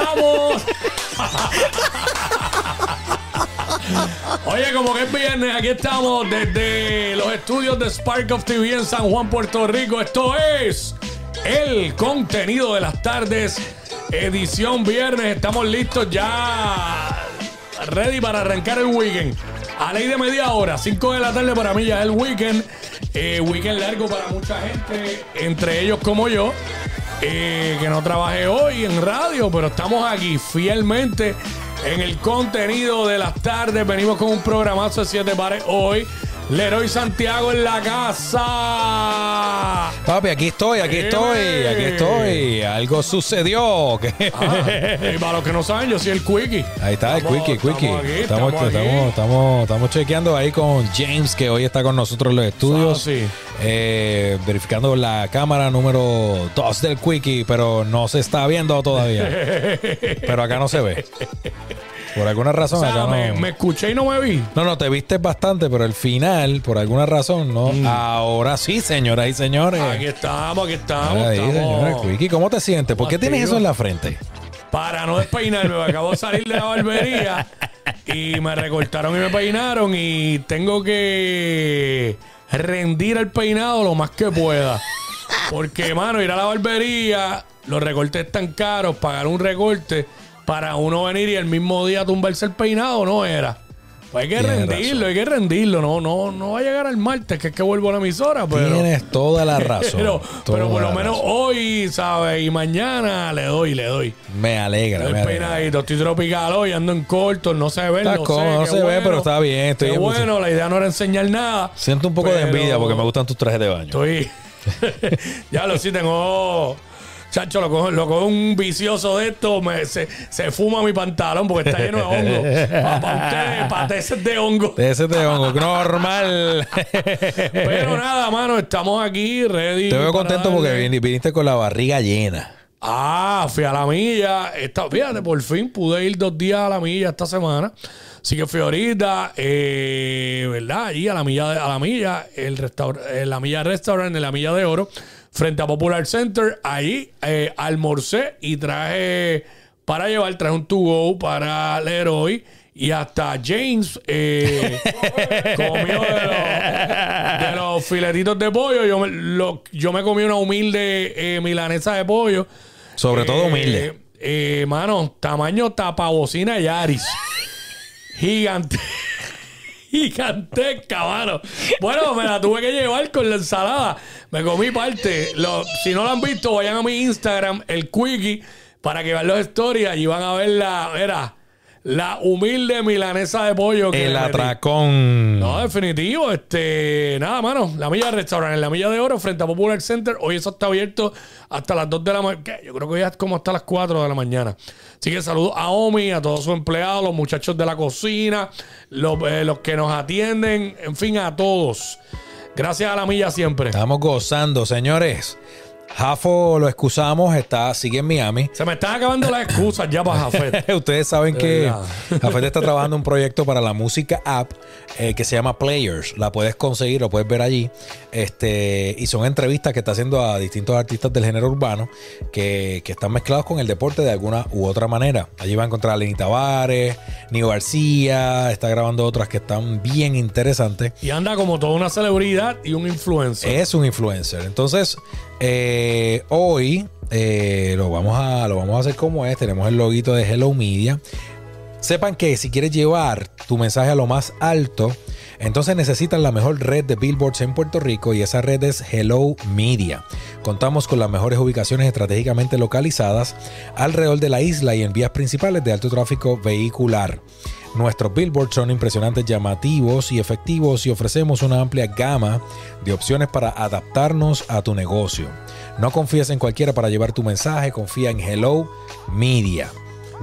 Estamos. Oye, como que es viernes, aquí estamos desde los estudios de Spark of TV en San Juan, Puerto Rico. Esto es el contenido de las tardes, edición viernes. Estamos listos ya, ready para arrancar el weekend. A ley de media hora, 5 de la tarde para mí ya es el weekend. Eh, weekend largo para mucha gente, entre ellos como yo. Eh, que no trabajé hoy en radio, pero estamos aquí fielmente en el contenido de las tardes. Venimos con un programazo de siete pares hoy. Leroy Santiago en la casa. Papi, aquí estoy, aquí estoy, aquí estoy. Algo sucedió. Ah, y para los que no saben, yo soy el Quickie. Ahí está, el Quickie, Quickie. Estamos, estamos, estamos, estamos, chequeando ahí con James, que hoy está con nosotros en los estudios. Ah, eh, verificando la cámara número 2 del Quickie, pero no se está viendo todavía. pero acá no se ve. Por alguna razón acá me, me, escuché y no me vi. No, no, te viste bastante, pero el final, por alguna razón, no. Mm. Ahora sí, señoras y señores. Aquí estamos, aquí estamos. Ahí, ¿cómo te sientes? ¿Por qué tienes eso en la frente? Para no despeinarme, me acabo de salir de la barbería y me recortaron y me peinaron y tengo que rendir el peinado lo más que pueda. Porque, mano, ir a la barbería, los recortes están caros, pagar un recorte para uno venir y el mismo día tumbarse el peinado no era. Pues hay que rendirlo, hay que rendirlo. No, no, no va a llegar al martes, que es que vuelvo a la emisora. Pero, Tienes toda la razón. pero, por lo menos hoy, ¿sabes? Y mañana le doy, le doy. Me alegra. Estoy peinadito, estoy tropical hoy, ando en corto, no se ve. no, no se ve, pero está bien. Estoy bueno, la idea no era enseñar nada. Siento un poco de envidia porque me gustan tus trajes de baño. Estoy. ya lo sí tengo Chacho, lo cojo, lo un vicioso de esto, me, se, se, fuma mi pantalón porque está lleno de hongo. Para ustedes, para tesis de hongo. Tesis de hongo, normal. Pero nada, mano, estamos aquí, ready. Te veo contento porque viniste con la barriga llena. Ah, fui a la milla. Esta, fíjate, por fin pude ir dos días a la milla esta semana. Así que fui ahorita, eh, ¿verdad? Allí a la milla, a la milla, el restaurante, la milla restaurant, en la milla de oro frente a Popular Center. Ahí eh, almorcé y traje para llevar, traje un to go para Leroy. Y hasta James eh, comió de los, filetitos de pollo. Yo me, yo me comí una humilde eh, milanesa de pollo. Sobre todo humilde. Eh, mano, tamaño tapabocina Yaris. Gigante gigantesca, mano. Bueno, me la tuve que llevar con la ensalada. Me comí parte. si no lo han visto, vayan a mi Instagram, el Quickie, para que vean los stories. y van a ver la. La humilde milanesa de pollo. Que el atracón. No, definitivo. Este, nada, mano. La Milla Restaurant en la Milla de Oro, frente a Popular Center. Hoy eso está abierto hasta las 2 de la mañana. Yo creo que ya es como hasta las 4 de la mañana. Así que saludo a Omi, a todos sus empleados, los muchachos de la cocina, los, eh, los que nos atienden, en fin, a todos. Gracias a la Milla siempre. Estamos gozando, señores. Jafo lo excusamos, está, sigue en Miami. Se me están acabando las excusas ya para Jafet. Ustedes saben que Jafet está trabajando un proyecto para la música app eh, que se llama Players. La puedes conseguir, lo puedes ver allí. Este, y son entrevistas que está haciendo a distintos artistas del género urbano que, están mezclados con el deporte de alguna u otra manera. Allí va a encontrar a Lenny Tavares, Nio García, está grabando otras que están bien interesantes. Y anda como toda una celebridad y un influencer. Es un influencer. Entonces, eh, hoy eh, lo, vamos a, lo vamos a hacer como es. Tenemos el loguito de Hello Media. Sepan que si quieres llevar tu mensaje a lo más alto, entonces necesitas la mejor red de billboards en Puerto Rico y esa red es Hello Media. Contamos con las mejores ubicaciones estratégicamente localizadas alrededor de la isla y en vías principales de alto tráfico vehicular. Nuestros billboards son impresionantes, llamativos y efectivos y ofrecemos una amplia gama de opciones para adaptarnos a tu negocio. No confíes en cualquiera para llevar tu mensaje, confía en Hello Media.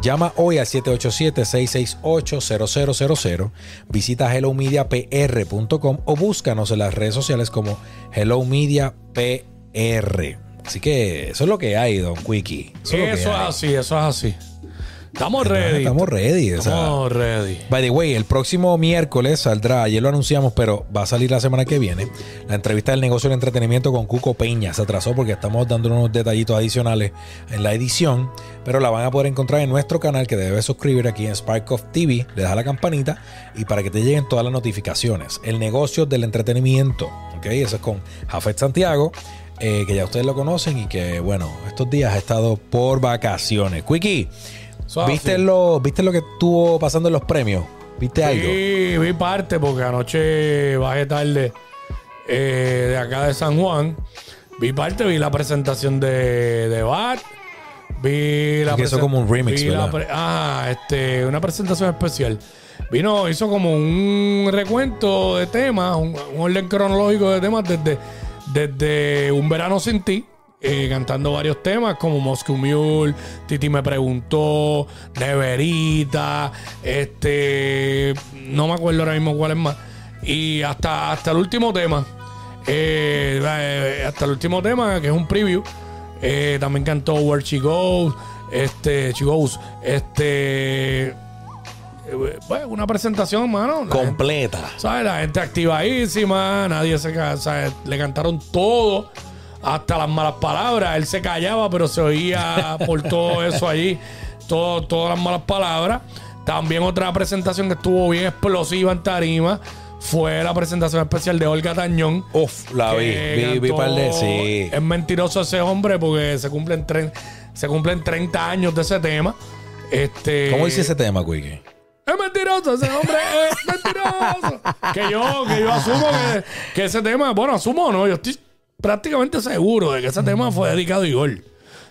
Llama hoy al 787-668-0000, visita hellomediapr.com o búscanos en las redes sociales como Hello Media PR. Así que eso es lo que hay, Don Quickie. Eso, es, así, eso es así. Estamos ready. Estamos ready. Estamos ready. By the way, el próximo miércoles saldrá, ayer lo anunciamos, pero va a salir la semana que viene, la entrevista del negocio del entretenimiento con Cuco Peña. Se atrasó porque estamos dando unos detallitos adicionales en la edición, pero la van a poder encontrar en nuestro canal que debes suscribir aquí en Spark of TV, le das a la campanita y para que te lleguen todas las notificaciones. El negocio del entretenimiento, ¿ok? Eso es con Jafet Santiago. eh, que ya ustedes lo conocen y que, bueno, estos días ha estado por vacaciones. Quickie, Suave. ¿viste lo, ¿viste lo que estuvo pasando en los premios? ¿Viste algo? Sí, vi parte porque anoche bajé tarde eh, de acá de San Juan. Vi parte, vi la presentación de, de Bat. Vi la Que hizo presen- como un remix, ah, este, una presentación especial. Vino, hizo como un recuento de temas, un, un orden cronológico de temas desde, desde Un Verano Sin Ti, eh, cantando varios temas como Moscow Mule, Titi me preguntó, Neverita, este, no me acuerdo ahora mismo cuál es más, y hasta, hasta el último tema, eh, eh, hasta el último tema que es un preview, eh, también cantó Where She Goes, este, She Goes, este, bueno, una presentación, mano. La gente- Completa. ¿Sabes? La gente activadísima, nadie se ca- ¿sabes? Le cantaron todo, hasta las malas palabras. Él se callaba, pero se oía por todo eso allí, todo, todas las malas palabras. También otra presentación que estuvo bien explosiva en Tarima fue la presentación especial de Olga Tañón. Uf, la vi. Vi, vi par de. Sí. Es mentiroso ese hombre porque se cumplen, tre- se cumplen 30 años de ese tema. Este, ¿Cómo dice ese tema, Quickie? es mentiroso, ese hombre es mentiroso. que yo, que yo asumo que, que ese tema, bueno, asumo no, yo estoy prácticamente seguro de que ese tema fue dedicado a Igor.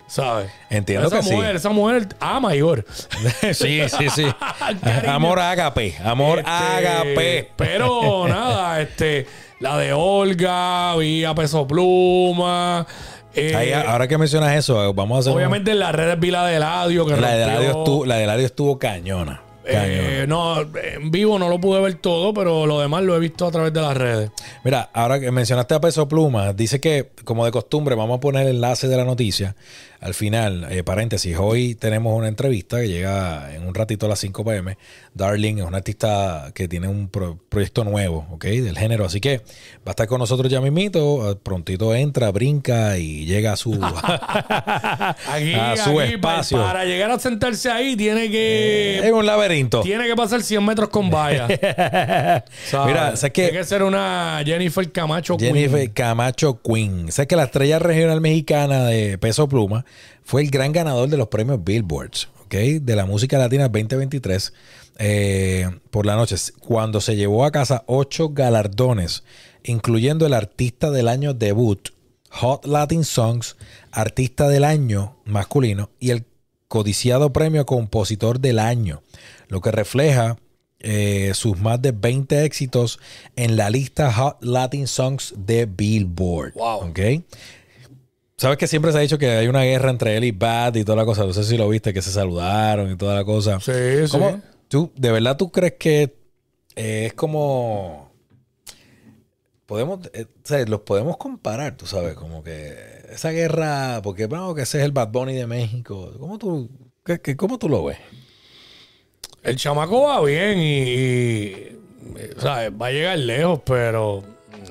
¿Sabes? Entiendo esa que sí. mujer, Esa mujer ama a Igor. sí, sí, sí. Amor ágape. Amor Este, ágape. Pero nada, este, la de Olga, vi a Peso Pluma. eh, Ahí, ahora que mencionas eso, vamos a hacer. un- obviamente en las redes vi la de Eladio. Que la de. Eladio estuvo, la de Eladio estuvo cañona. Eh, no, en vivo no lo pude ver todo, pero lo demás lo he visto a través de las redes. Mira, ahora que mencionaste a Peso Pluma, dice que, como de costumbre, vamos a poner el enlace de la noticia al final. eh, paréntesis, hoy tenemos una entrevista que llega en un ratito a las 5 pm. Darling es una artista que tiene un pro- proyecto nuevo, ¿ok? Del género. Así que va a estar con nosotros ya mismito. eh, Prontito entra, brinca y llega a su, Aquí, a su aquí, espacio. Para, llegar a sentarse ahí, tiene que. Es un laberinto. Tiene que pasar 100 metros con valla. Mira, ¿sabes qué? Tiene que ser una Jennifer Camacho Jennifer Queen. Camacho Queen. Sabes que la estrella regional mexicana de Peso Pluma fue el gran ganador de los premios Billboards, ¿ok? De la música latina 2023 eh, por la noche, cuando se llevó a casa ocho galardones, incluyendo el artista del año debut, Hot Latin Songs, artista del año masculino y el codiciado premio compositor del año, lo que refleja eh, sus más de 20 éxitos en la lista Hot Latin Songs de Billboard. Wow. Sabes que siempre se ha dicho que hay una guerra entre él y Bad y toda la cosa. No sé si lo viste, que se saludaron y toda la cosa. Sí, sí. ¿Cómo- tú, ¿De verdad tú crees que eh, es como... Podemos, eh, o sea, los podemos comparar, tú sabes, como que esa guerra, porque bueno, que ese es el Bad Bunny de México. ¿Cómo tú, qué- qué- cómo tú lo ves? El chamaco va bien y, y, ¿sabes? Va a llegar lejos, pero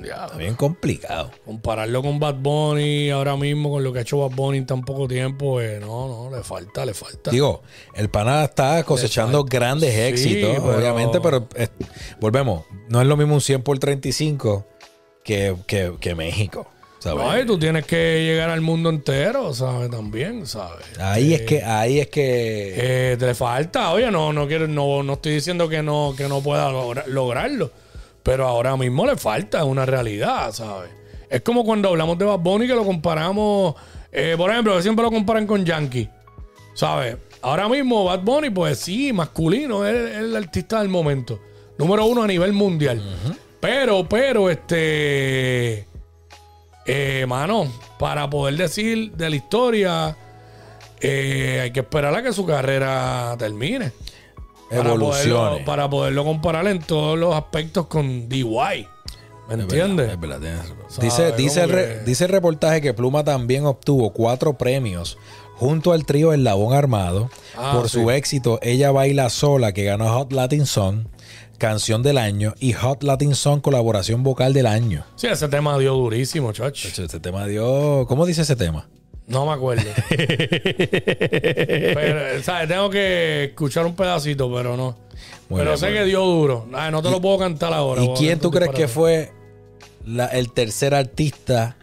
ya, Está bien complicado. compararlo con Bad Bunny ahora mismo, con lo que ha hecho Bad Bunny en tan poco tiempo, eh, no, no, le falta, le falta. Digo, el pana está cosechando grandes Sí, éxitos, pero- obviamente, pero eh, volvemos, no es lo mismo un 100 por 35 que, que, que México. ¿sabes? No, y tú tienes que llegar al mundo entero, ¿sabes? También, ¿sabes? ahí es que, ahí es que Eh, te falta, oye, no, no quiero, no, no estoy diciendo que no, que no pueda logra- lograrlo. Pero ahora mismo le falta, es una realidad, ¿sabes? Es como cuando hablamos de Bad Bunny que lo comparamos, eh, por ejemplo, siempre lo comparan con Yankee. ¿Sabes? Ahora mismo Bad Bunny, pues sí, masculino, es, es el artista del momento. Número uno a nivel mundial. Pero, pero, este. Eh, mano, para poder decir de la historia, eh, hay que esperar a que su carrera termine. Para evolucione. poderlo, para poderlo comparar en todos los aspectos con DY. ¿Me entiendes? Dice, dice, el re- dice el reportaje que Pluma también obtuvo cuatro premios junto al trío El Labón Armado Ah, por sí. su éxito Ella Baila Sola, que ganó Hot Latin Song, Canción del Año, y Hot Latin Song Colaboración Vocal del Año. Sí, ese tema dio durísimo, chacho. Este tema dio... ¿Cómo dice ese tema? No me acuerdo. pero, ¿sabes? Tengo que escuchar un pedacito, pero no. Muy pero bien, sé que dio duro. Ay, no te lo puedo cantar ahora. ¿Y quién tú crees que fue la- el tercer artista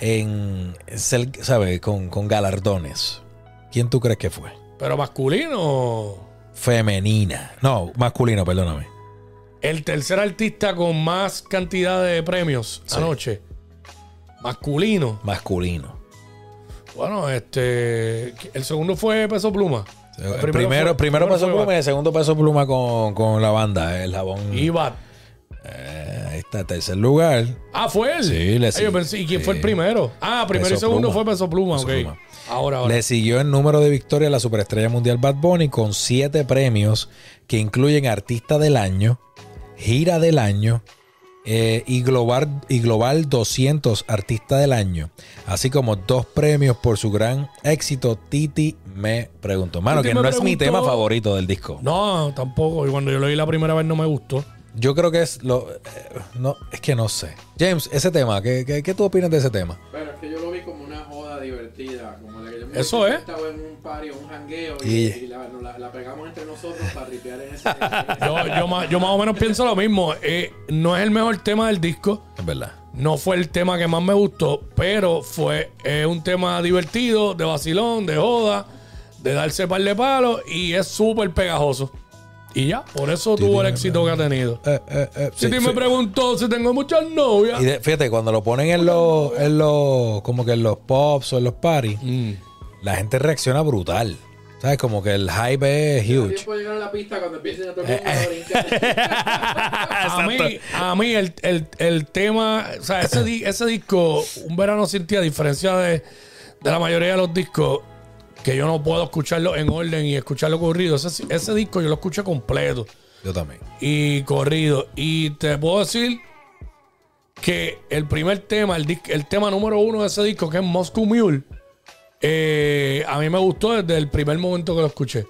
en ser, ¿sabes? Con, con galardones. ¿Quién tú crees que fue? Pero masculino. Femenina. No, masculino, perdóname. El tercer artista con más cantidad de premios Sí. anoche. Masculino. Masculino. Bueno, este. El segundo fue Peso Pluma. El primero primero, fue- primero primero peso pluma y el segundo peso pluma con, con la banda, el jabón. Y Bad. Eh, ahí está, tercer lugar. Ah, fue él. Sí, le yo pensé, ¿Y quién fue el primero? Ah, primero Peso y segundo Pluma. fue Peso Pluma, Peso ok. Pluma. Ahora, ahora. Le siguió en número de victorias la superestrella mundial Bad Bunny con siete premios que incluyen Artista del Año, Gira del Año eh, y, global, y Global 200 Artista del Año, así como dos premios por su gran éxito. Titi me preguntó. Mano, Titi que no es mi tema favorito del disco. No, tampoco. Y cuando yo lo oí la primera vez no me gustó. Yo creo que es lo. eh, no, es que no sé. James, ese tema, ¿qué, qué, qué tú opinas de ese tema? Pero es que yo lo vi como una joda divertida, como Eso es. estaba en un party o un jangueo y, la, nos la, la pegamos entre nosotros para ripear en ese. Yo, yo, más, yo más o menos pienso lo mismo. Eh, no es el mejor tema del disco. Es verdad. No fue el tema que más me gustó, pero fue eh, un tema divertido, de vacilón, de joda, de darse par de palos y es súper pegajoso. Y ya, por eso tuvo el éxito que ha tenido. Eh, eh, eh, Si sí, me preguntó si tengo muchas novias. Y de- fíjate, cuando lo ponen en los, en los, como que en los pops o en los parties, Mm. La gente reacciona brutal. ¿Sabes? Como que el hype es huge. tiempo de llegar a la pista cuando empiecen a tocar Eh. A mí, a mí el, el- el tema, o sea, ese, di- ese disco, Un Verano Sin Ti, a diferencia de, de la mayoría de los discos, que yo no puedo escucharlo en orden y escucharlo corrido, ese, ese disco yo lo escuché completo Yo también. y corrido. Y te puedo decir que el primer tema, el, el tema número uno de ese disco, que es Moscow Mule, eh, a mí me gustó desde el primer momento que lo escuché.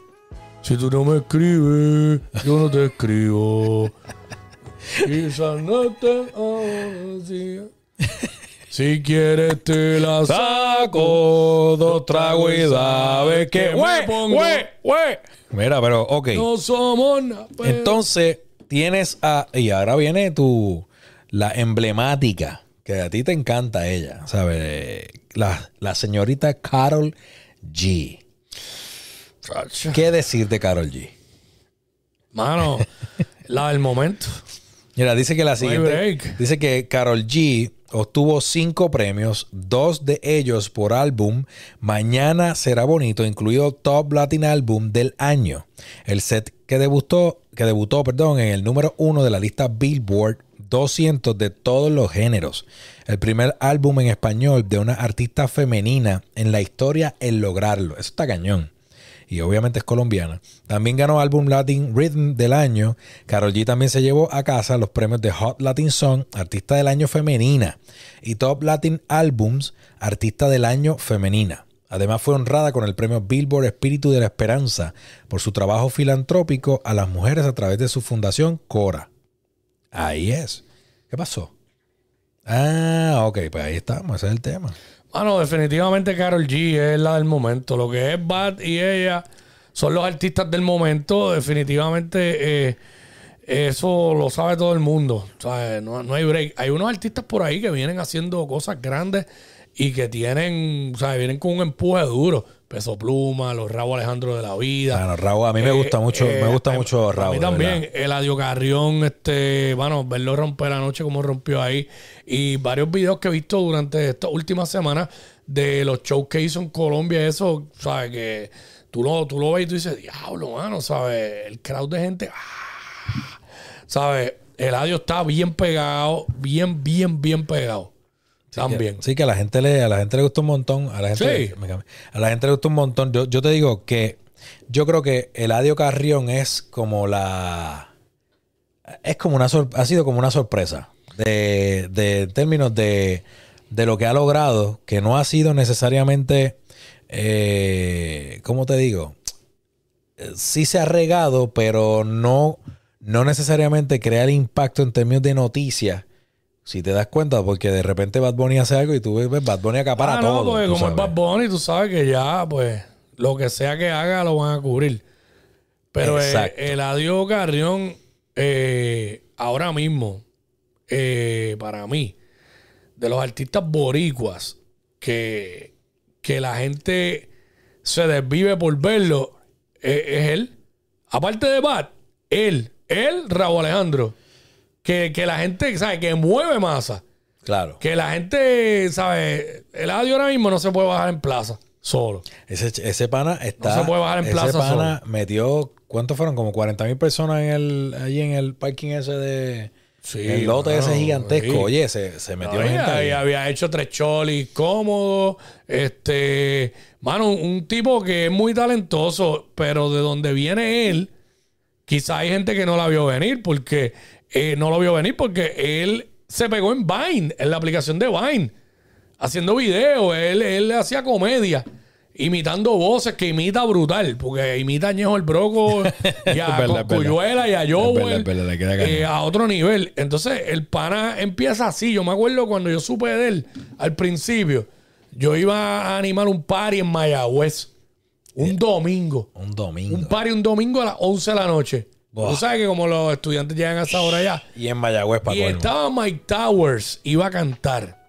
Si tú no me escribes, yo no te escribo. Quizás no te. Si quieres te la saco, dos tragos y sabes que me pongo. ¡Güey! ¡Güey! Mira, pero, ok. No somos nada. pero- Entonces, tienes a. Y ahora viene tu. La emblemática. Que a ti te encanta ella. ¿Sabes? La, la señorita Carol G. ¿Qué decir de Carol G? Mano, la del momento. Mira, dice que la siguiente. Dice que Carol G obtuvo cinco premios, dos de ellos por álbum. Mañana será bonito, incluido Top Latin Album del año. El set que debutó, que debutó, perdón, en el número uno de la lista Billboard 200 de todos los géneros. El primer álbum en español de una artista femenina en la historia en lograrlo. Eso está cañón y obviamente es colombiana. También ganó álbum Latin Rhythm del año. Carol G también se llevó a casa los premios de Hot Latin Song, Artista del Año Femenina, y Top Latin Albums, Artista del Año Femenina. Además fue honrada con el premio Billboard Espíritu de la Esperanza por su trabajo filantrópico a las mujeres a través de su fundación Cora. Ahí es. ¿Qué pasó? Ah, ok, pues ahí estamos, ese es el tema. Mano, definitivamente Carol G es la del momento. Lo que es Bad y ella son los artistas del momento. Definitivamente eh, eso lo sabe todo el mundo. no hay break. Hay unos artistas por ahí que vienen haciendo cosas grandes y que tienen, ¿sabes? Vienen con un empuje duro. Peso Pluma, los Rabo Alejandro de la vida. Bueno, Raúl, a mí me gusta Eh, mucho, eh, me gusta a- mucho a Raúl. mí de también. Eladio Carrión, este, bueno, verlo romper la noche como rompió ahí. Y varios videos que he visto durante estas últimas semanas de los shows que hizo en Colombia, eso, ¿sabes? Que tú lo, tú lo ves y tú dices, diablo, mano, ¿sabes? El crowd de gente, ah, ¿sabes? Eladio está bien pegado, bien, bien, bien pegado. También. Sí, que a la gente le, a la gente le gusta un montón. A la gente, Sí. me a la gente le gusta un montón. Yo, yo te digo que yo creo que Eladio Carrión es como la. Es como una ha sido como una sorpresa. De, de términos de, de lo que ha logrado, que no ha sido necesariamente. Eh, ¿Cómo te digo? Sí se ha regado, pero no, no necesariamente crea el impacto en términos de noticias Si te das cuenta, porque de repente Bad Bunny hace algo y tú ves Bad Bunny acapara Ah, no, todo. porque como es sabes. Bad Bunny, tú sabes que ya, pues, lo que sea que haga lo van a cubrir. Pero eh, Exacto. Eladio Carrión, eh, ahora mismo, eh, para mí, de los artistas boricuas que, que la gente se desvive por verlo, eh, es él. Aparte de Bad, él, él, Raúl Alejandro. Que, que la gente, ¿sabe? Que mueve masa. Claro. Que la gente, ¿sabe? El audio ahora mismo no se puede bajar en plaza solo. Ese, ese pana está. No se puede bajar en ese plaza pana metió. ¿Cuántos fueron? Como 40 mil personas en el, allí en el parking ese de. Sí, el lote mano, ese gigantesco. sí. Oye, se, se metió No, gente ahí. había, hecho tres cholis cómodos. Este, mano, un tipo que es muy talentoso, pero de donde viene él, quizá hay gente que no la vio venir porque eh, no lo vio venir porque él se pegó en Vine, en la aplicación de Vine, haciendo videos. Él, él hacía comedia. Imitando voces que imita brutal, porque imita a Ñejo el Broco y a verdad. Cuyuela y a Joel eh, a otro nivel. Entonces, el pana empieza así. Yo me acuerdo cuando yo supe de él al principio, yo iba a animar un party en Mayagüez. Un domingo. Un domingo. Un party un domingo a las 11 de la noche. Tú sabes que como los estudiantes llegan a esa hora ya. y en Mayagüez, para Y estaba Mike Towers, iba a cantar.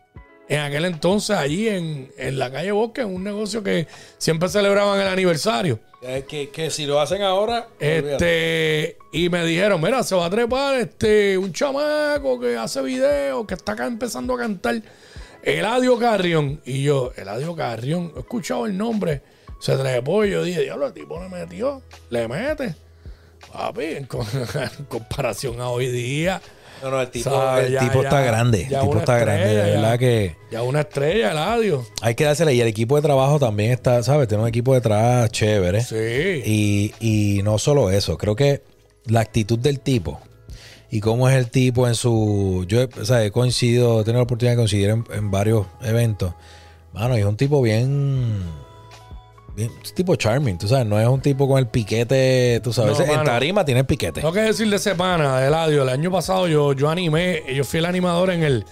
En aquel entonces, allí en, en la calle Bosque, en un negocio que siempre celebraban el aniversario. que, que si lo hacen ahora. Este, y me dijeron, mira, se va a trepar este, un chamaco que hace videos, que está acá empezando a cantar. Eladio Carrión. Y yo, Eladio Carrión, he escuchado el nombre. Se trepó y yo dije, diablo, el tipo le metió, le mete. Papi, en, en comparación a hoy día, No, no, el tipo, ¿Sabes? el Ya- tipo ya- está grande. El tipo está grande. estrella, De verdad que ya una estrella, Eladio. hay que dársela. Y el equipo de trabajo también está, ¿sabes? Tiene un equipo detrás chévere. Sí. Y, y no solo eso, creo que la actitud del tipo y cómo es el tipo en su. Yo o sea, he coincidido, he tenido la oportunidad de coincidir en, en varios eventos. Mano, y es un tipo bien. Es tipo charming, tú sabes, no es un tipo con el piquete, tú sabes. No, en tarima tiene el piquete. Tengo que decir de ese pana, de Eladio. El año pasado yo, yo animé, yo fui el animador en el,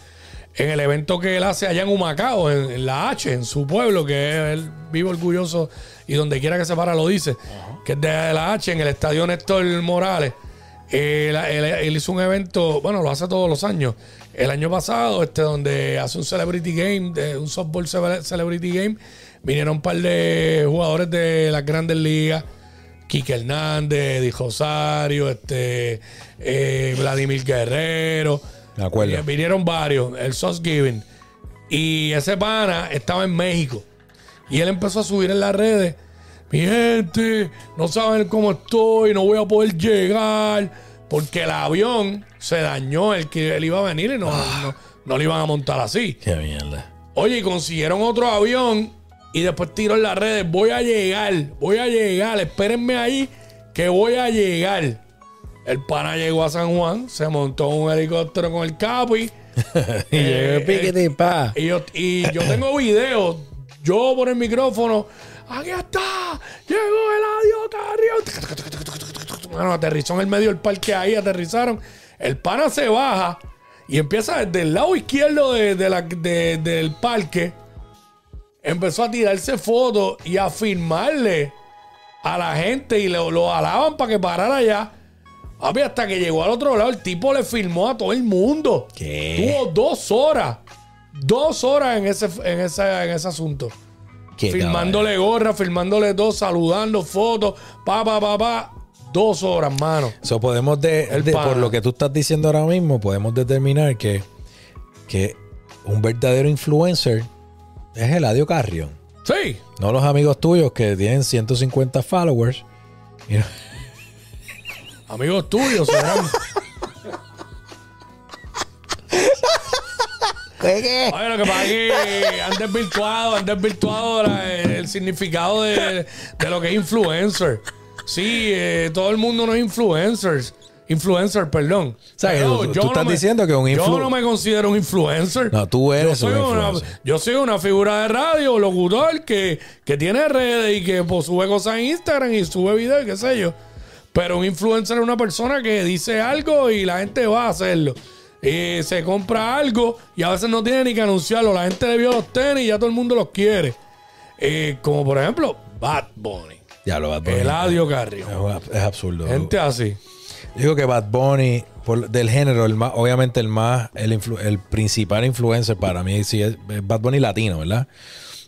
en el evento que él hace allá en Humacao, en, en la H, en su pueblo, que él vive orgulloso y donde quiera que se para lo dice, que es de la H, en el estadio Néstor Morales. Él, él- él hizo un evento, bueno, lo hace todos los años. El año pasado, este, donde hace un celebrity game, de, un softball cele- celebrity game, vinieron un par de jugadores de las grandes ligas. Quique Hernández, Eddie Rosario, este, eh, Vladimir Guerrero. Me acuerdo. Vin- Vinieron varios, el Sauce Giving. Y ese pana estaba en México. Y él empezó a subir en las redes. Mi gente, no saben cómo estoy, no voy a poder llegar. Porque el avión se dañó, el que él iba a venir y no, no, no le iban a montar así. Qué mierda. Oye, y consiguieron otro avión y después tiró en las redes, voy a llegar, voy a llegar, espérenme ahí que voy a llegar. El pana llegó a San Juan, se montó un helicóptero con el capi. y llegó el eh, piquete y pa. Y yo, y yo tengo videos, yo por el micrófono, aquí está, llegó el Carrión. Bueno, aterrizó en el medio del parque ahí, aterrizaron. El pana se baja y empieza desde el lado izquierdo de, de la- de- del parque. Empezó a tirarse fotos y a filmarle a la gente y lo, lo alaban para que parara allá. Hasta que llegó al otro lado, el tipo le filmó a todo el mundo. ¿Qué? Tuvo dos horas. Dos horas en ese, en ese, en ese asunto. Qué filmándole gorra, filmándole todo, saludando, fotos, pa, pa, pa, pa. Dos horas, mano. So, podemos de, por lo que tú estás diciendo ahora mismo, podemos determinar que, que un verdadero influencer es Eladio Carrión. Sí. No los amigos tuyos que tienen 150 followers. Y no- Amigos tuyos, serán. Oye, lo que pasa es que han desvirtuado, han desvirtuado la- el significado de, de lo que es influencer. Sí, eh, todo el mundo no es influencers. Influencer, perdón. sea, que Pero tú- tú estás diciendo que un Yo influ- no me considero un influencer. No, tú eres yo soy un una, influencer. yo soy una figura de radio, locutor, que, que tiene redes y que pues, sube cosas en Instagram y sube videos y qué sé yo. Pero un influencer es una persona que dice algo y la gente va a hacerlo. Y se compra algo y a veces no tiene ni que anunciarlo. La gente le vio los tenis y ya todo el mundo los quiere. Eh, como por ejemplo, Bad Bunny. Ya lo Bad Bunny. Eladio Carrión. Es, es absurdo. Gente así. Yo Digo que Bad Bunny, por- del género, el más, obviamente el más, el, influ- el principal influencer para mí sí es, es Bad Bunny latino, ¿verdad?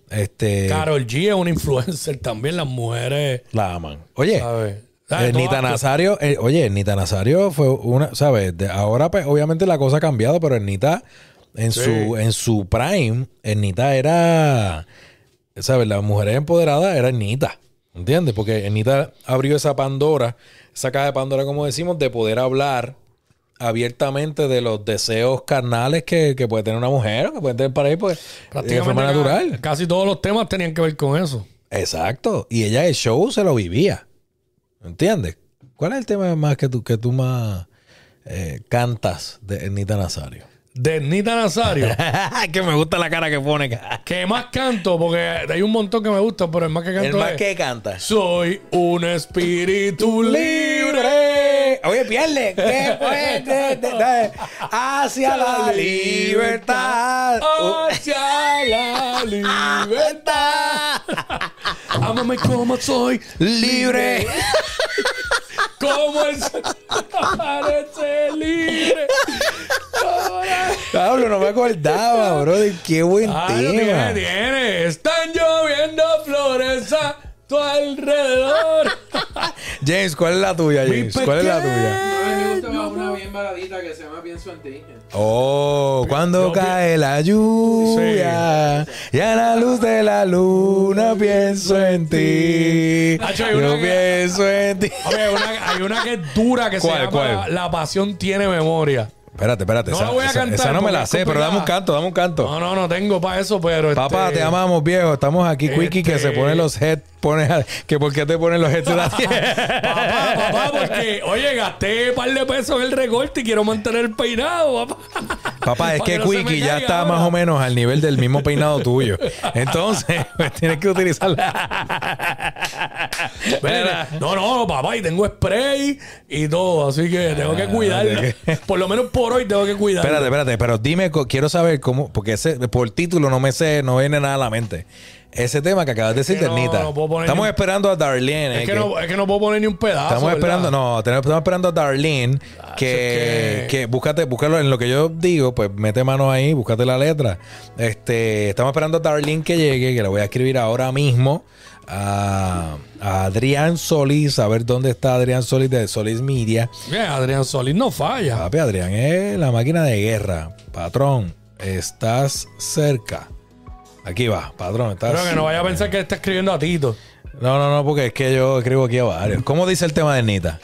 Este, Carol G es una influencer también. Las mujeres, la aman. Oye, ¿sabes? eh, ¿Sabes? Nita Nazario, eh, oye, Nita Nazario fue una, ¿sabes? De- ahora pues obviamente la cosa ha cambiado, pero Nita en Sí. su en su prime, Nita era, ¿sabes? Las mujeres empoderadas era Nita, ¿entiendes? Porque Nita abrió esa Pandora, esa caja de Pandora, como decimos, de poder hablar abiertamente de los deseos carnales que, que puede tener una mujer, que puede tener para ahí, pues, de forma natural. Casi todos los temas tenían que ver con eso. Exacto. Y ella el show se lo vivía. ¿Entiendes? ¿Cuál es el tema más que tú, que tú más eh, cantas de Ernita Nazario? De Nita Nazario. que me gusta la cara que pone. que más canto, porque hay un montón que me gusta, pero el más que canto El más es, que canta. Soy un espíritu libre. Oye, pierde. ¿Qué puede? Hacia la libertad. Hacia la libertad. Ámame como soy Libre. Como el parece libre. Pablo, no me acordaba, bro. Qué buen Ah, tema. lo tiene, tiene. Están lloviendo flores a tu alrededor. James, ¿cuál es la tuya, James? ¿Cuál es la tuya? No, a mí me gusta una bien baladita que se llama Pienso en ti. Oh, cuando Yo cae la lluvia y a la luz de la luna pienso en ti. Nacho, hay Yo una que- pienso en ti. Oye, una, hay una que es dura que ¿Cuál, se llama cuál? La, La pasión tiene memoria. Espérate, espérate. No esa, la voy a esa- cantar esa no me la sé, pero dame un canto, dame un canto. No, no, no tengo para eso, pero. Papá, este, te amamos, viejo. Estamos aquí, Quickie, que este- se pone los heads. Pone, que ¿Por qué te ponen los heads de la Papá, papá, porque, oye, gasté un par de pesos en el recorte y quiero mantener el peinado, papá. Papá, es que no Quickie ya está ahora. más o menos al nivel del mismo peinado tuyo. Entonces, pues tienes que utilizarla. Mira, No, no, papá, y tengo spray y todo, así que tengo que cuidarlo. Por lo menos por hoy tengo que cuidarlo. Espérate, espérate, pero dime, quiero saber cómo, porque ese, por título no me sé, no viene nada a la mente. Ese tema que acabas de decir, poner estamos esperando a Darlene. Es que, no, es que no puedo poner ni un pedazo. Estamos ¿verdad? esperando, no, tenemos- estamos esperando a Darlene que, es que- que búscate, búscalo en lo que yo digo, pues mete mano ahí, búscate la letra. Este, estamos esperando a Darlene que llegue, que le voy a escribir ahora mismo a, a Adrián Solís, a ver dónde está Adrián Solís de Solís Media. Adrián Solís no falla. Papi, Adrián es la máquina de guerra. Patrón, estás cerca. Aquí va, patrón, estás. Pero que no vaya a pensar que está escribiendo a Tito. No, no, no, porque es que yo escribo aquí a varios. ¿Cómo dice el tema de Nita?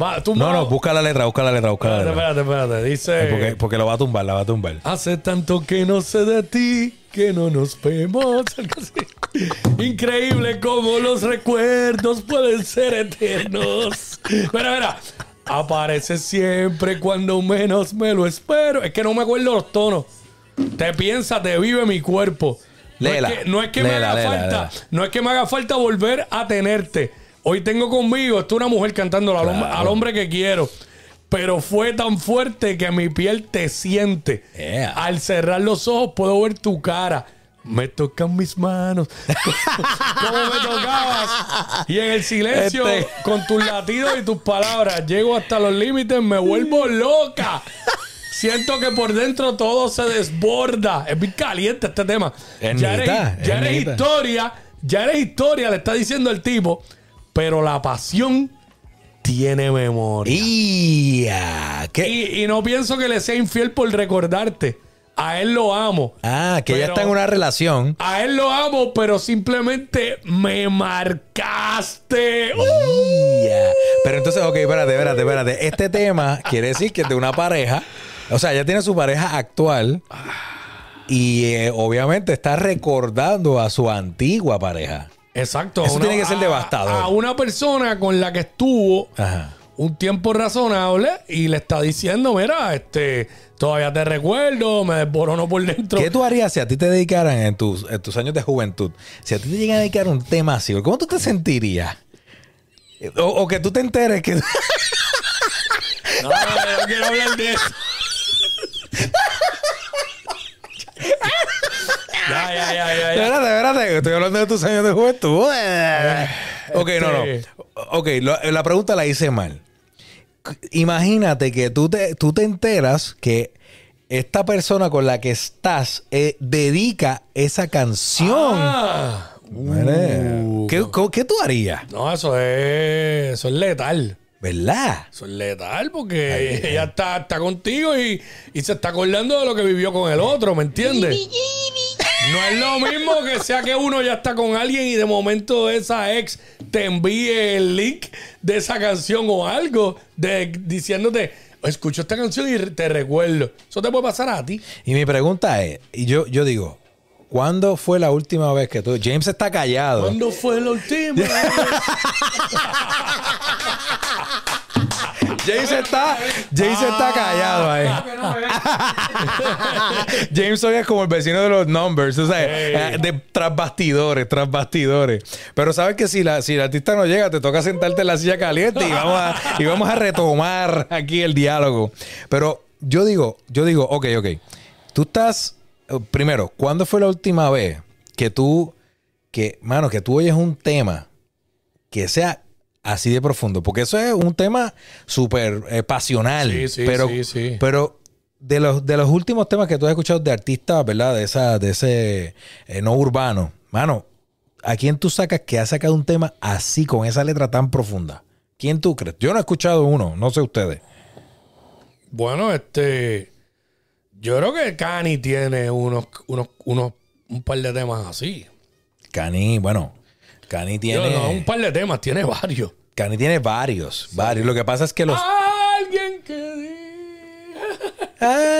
Va, No, no, busca la letra, busca la letra, busca la letra. espérate, espérate. Dice. Porque, porque lo va a tumbar, la va a tumbar. Hace tanto que no sé de ti, que no nos vemos. Increíble cómo los recuerdos pueden ser eternos. Mira, mira. Aparece siempre cuando menos me lo espero. Es que no me acuerdo los tonos. Te piensa, te vive mi cuerpo. No Léela, es que, no es que me haga falta. No es que me haga falta volver a tenerte. Hoy tengo conmigo, esto una mujer cantando al, hombre, Claro. al hombre que quiero. Pero fue tan fuerte que mi piel te siente. Yeah. Al cerrar los ojos puedo ver tu cara. Me tocan mis manos. Como me tocabas. Y en el silencio, Este- con tus latidos y tus palabras, llego hasta los límites, me vuelvo loca. Siento que por dentro todo se desborda. Es bien caliente este tema. Es ya eres, ya historia, ya eres historia, le está diciendo el tipo. Pero la pasión tiene memoria. Y, y no pienso que le sea infiel por recordarte. A él lo amo. Ah, que ya está en una relación. A él lo amo, pero simplemente me marcaste. Uh. Ya. Pero entonces, ok, espérate, espérate, espérate. Este tema quiere decir que es de una pareja. O sea, ya tiene su pareja actual. Y eh, obviamente está recordando a su antigua pareja. Exacto. Eso Una- tiene que ser devastador. A una persona con la que estuvo Ajá. un tiempo razonable y le está diciendo, mira, este, todavía te recuerdo, me desborono por dentro. ¿Qué tú harías si a ti te dedicaran en tus, en tus años de juventud? Si a ti te llegan a dedicar un tema así, ¿cómo tú te sentirías? O, o que tú te enteres que... No, no quiero hablar de eso. ya, ya, ya, ya, ya. Espérate, espérate, que estoy hablando de tus años de juventud. Ok, no, no. Este- Ok, lo- la pregunta la hice mal. Imagínate que tú te, tú te enteras que esta persona con la que estás eh, dedica esa canción. Ah. Uh, ¿Qué, co- qué tú harías? No, eso es, eso es letal. ¿Verdad? Eso es letal porque ella está, está contigo y, y se está acordando de lo que vivió con el otro, ¿me entiendes? No es lo mismo que sea que uno ya está con alguien y de momento esa ex te envíe el link de esa canción o algo de, diciéndote, escucho esta canción y te recuerdo. Eso te puede pasar a ti. Y mi pregunta es, y yo, yo digo, ¿cuándo fue la última vez que tú... James está callado. ¿Cuándo fue la última vez? James está, James está callado ahí. James hoy es como el vecino de los numbers, o sea, Ey. eh, de tras bastidores, tras bastidores. Pero sabes que si la, si el artista no llega, te toca sentarte en la silla caliente y vamos a, y vamos a retomar aquí el diálogo. Pero yo digo, yo digo, ok, ok. Tú estás, eh, primero, ¿cuándo fue la última vez que tú, que, mano, que tú oyes un tema que sea así de profundo? Porque eso es un tema súper eh, pasional. Sí, sí, pero, sí, sí. pero de los, de los últimos temas que tú has escuchado de artistas, ¿verdad? De esa, de ese eh, no urbano, mano, ¿a quién tú sacas que ha sacado un tema así, con esa letra tan profunda? ¿Quién tú crees? Yo no he escuchado uno, no sé ustedes. Bueno, este. Yo creo que Cani tiene unos, unos, unos, un par de temas así. Cani, bueno, Cani tiene. Yo, no, un par de temas, tiene varios. Cani tiene varios, varios. Lo que pasa es que los. Alguien que diga-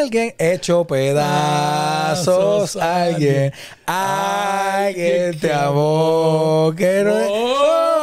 Alguien hecho pedazos, alguien, alguien te amó, que no Oh,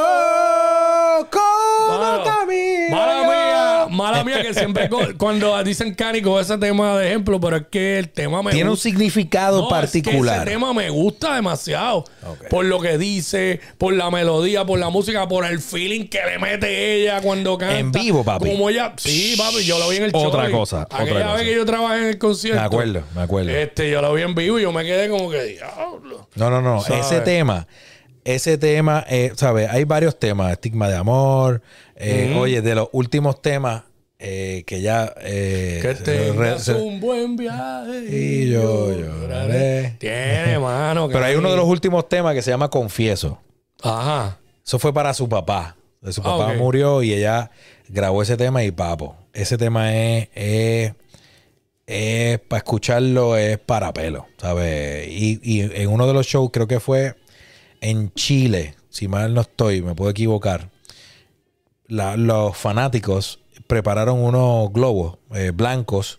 que siempre cuando dicen Cani con ese tema de ejemplo, pero es que el tema me Tiene un significado No, es que particular. ese tema me gusta demasiado. Por lo que dice, por la melodía, por la música, por el feeling que le mete ella cuando canta. En vivo, papi. Como ella. Sí, papi, yo lo vi en el Otra Choli. cosa, otra Aquella cosa. vez que yo trabajé en el concierto. Me acuerdo, me acuerdo. Este, yo lo vi en vivo y yo me quedé como que diablo. No, no, no. ¿Sabes? Ese tema, ese tema, eh, ¿sabes? Hay varios temas. Estigma de amor. eh, Oye, de los últimos temas eh, que ya. eh, Que tengas se- un buen viaje. Y yo lloraré. Tiene, mano. Pero hay uno de los últimos temas que se llama Confieso. Ajá. Eso fue para su papá. Su Ah, papá murió y ella grabó ese tema y papo. Ese tema es, es, es para escucharlo, es para pelo, ¿sabes? Y, y en uno de los shows, creo que fue en Chile, si mal no estoy, me puedo equivocar, la- los fanáticos prepararon unos globos eh, blancos.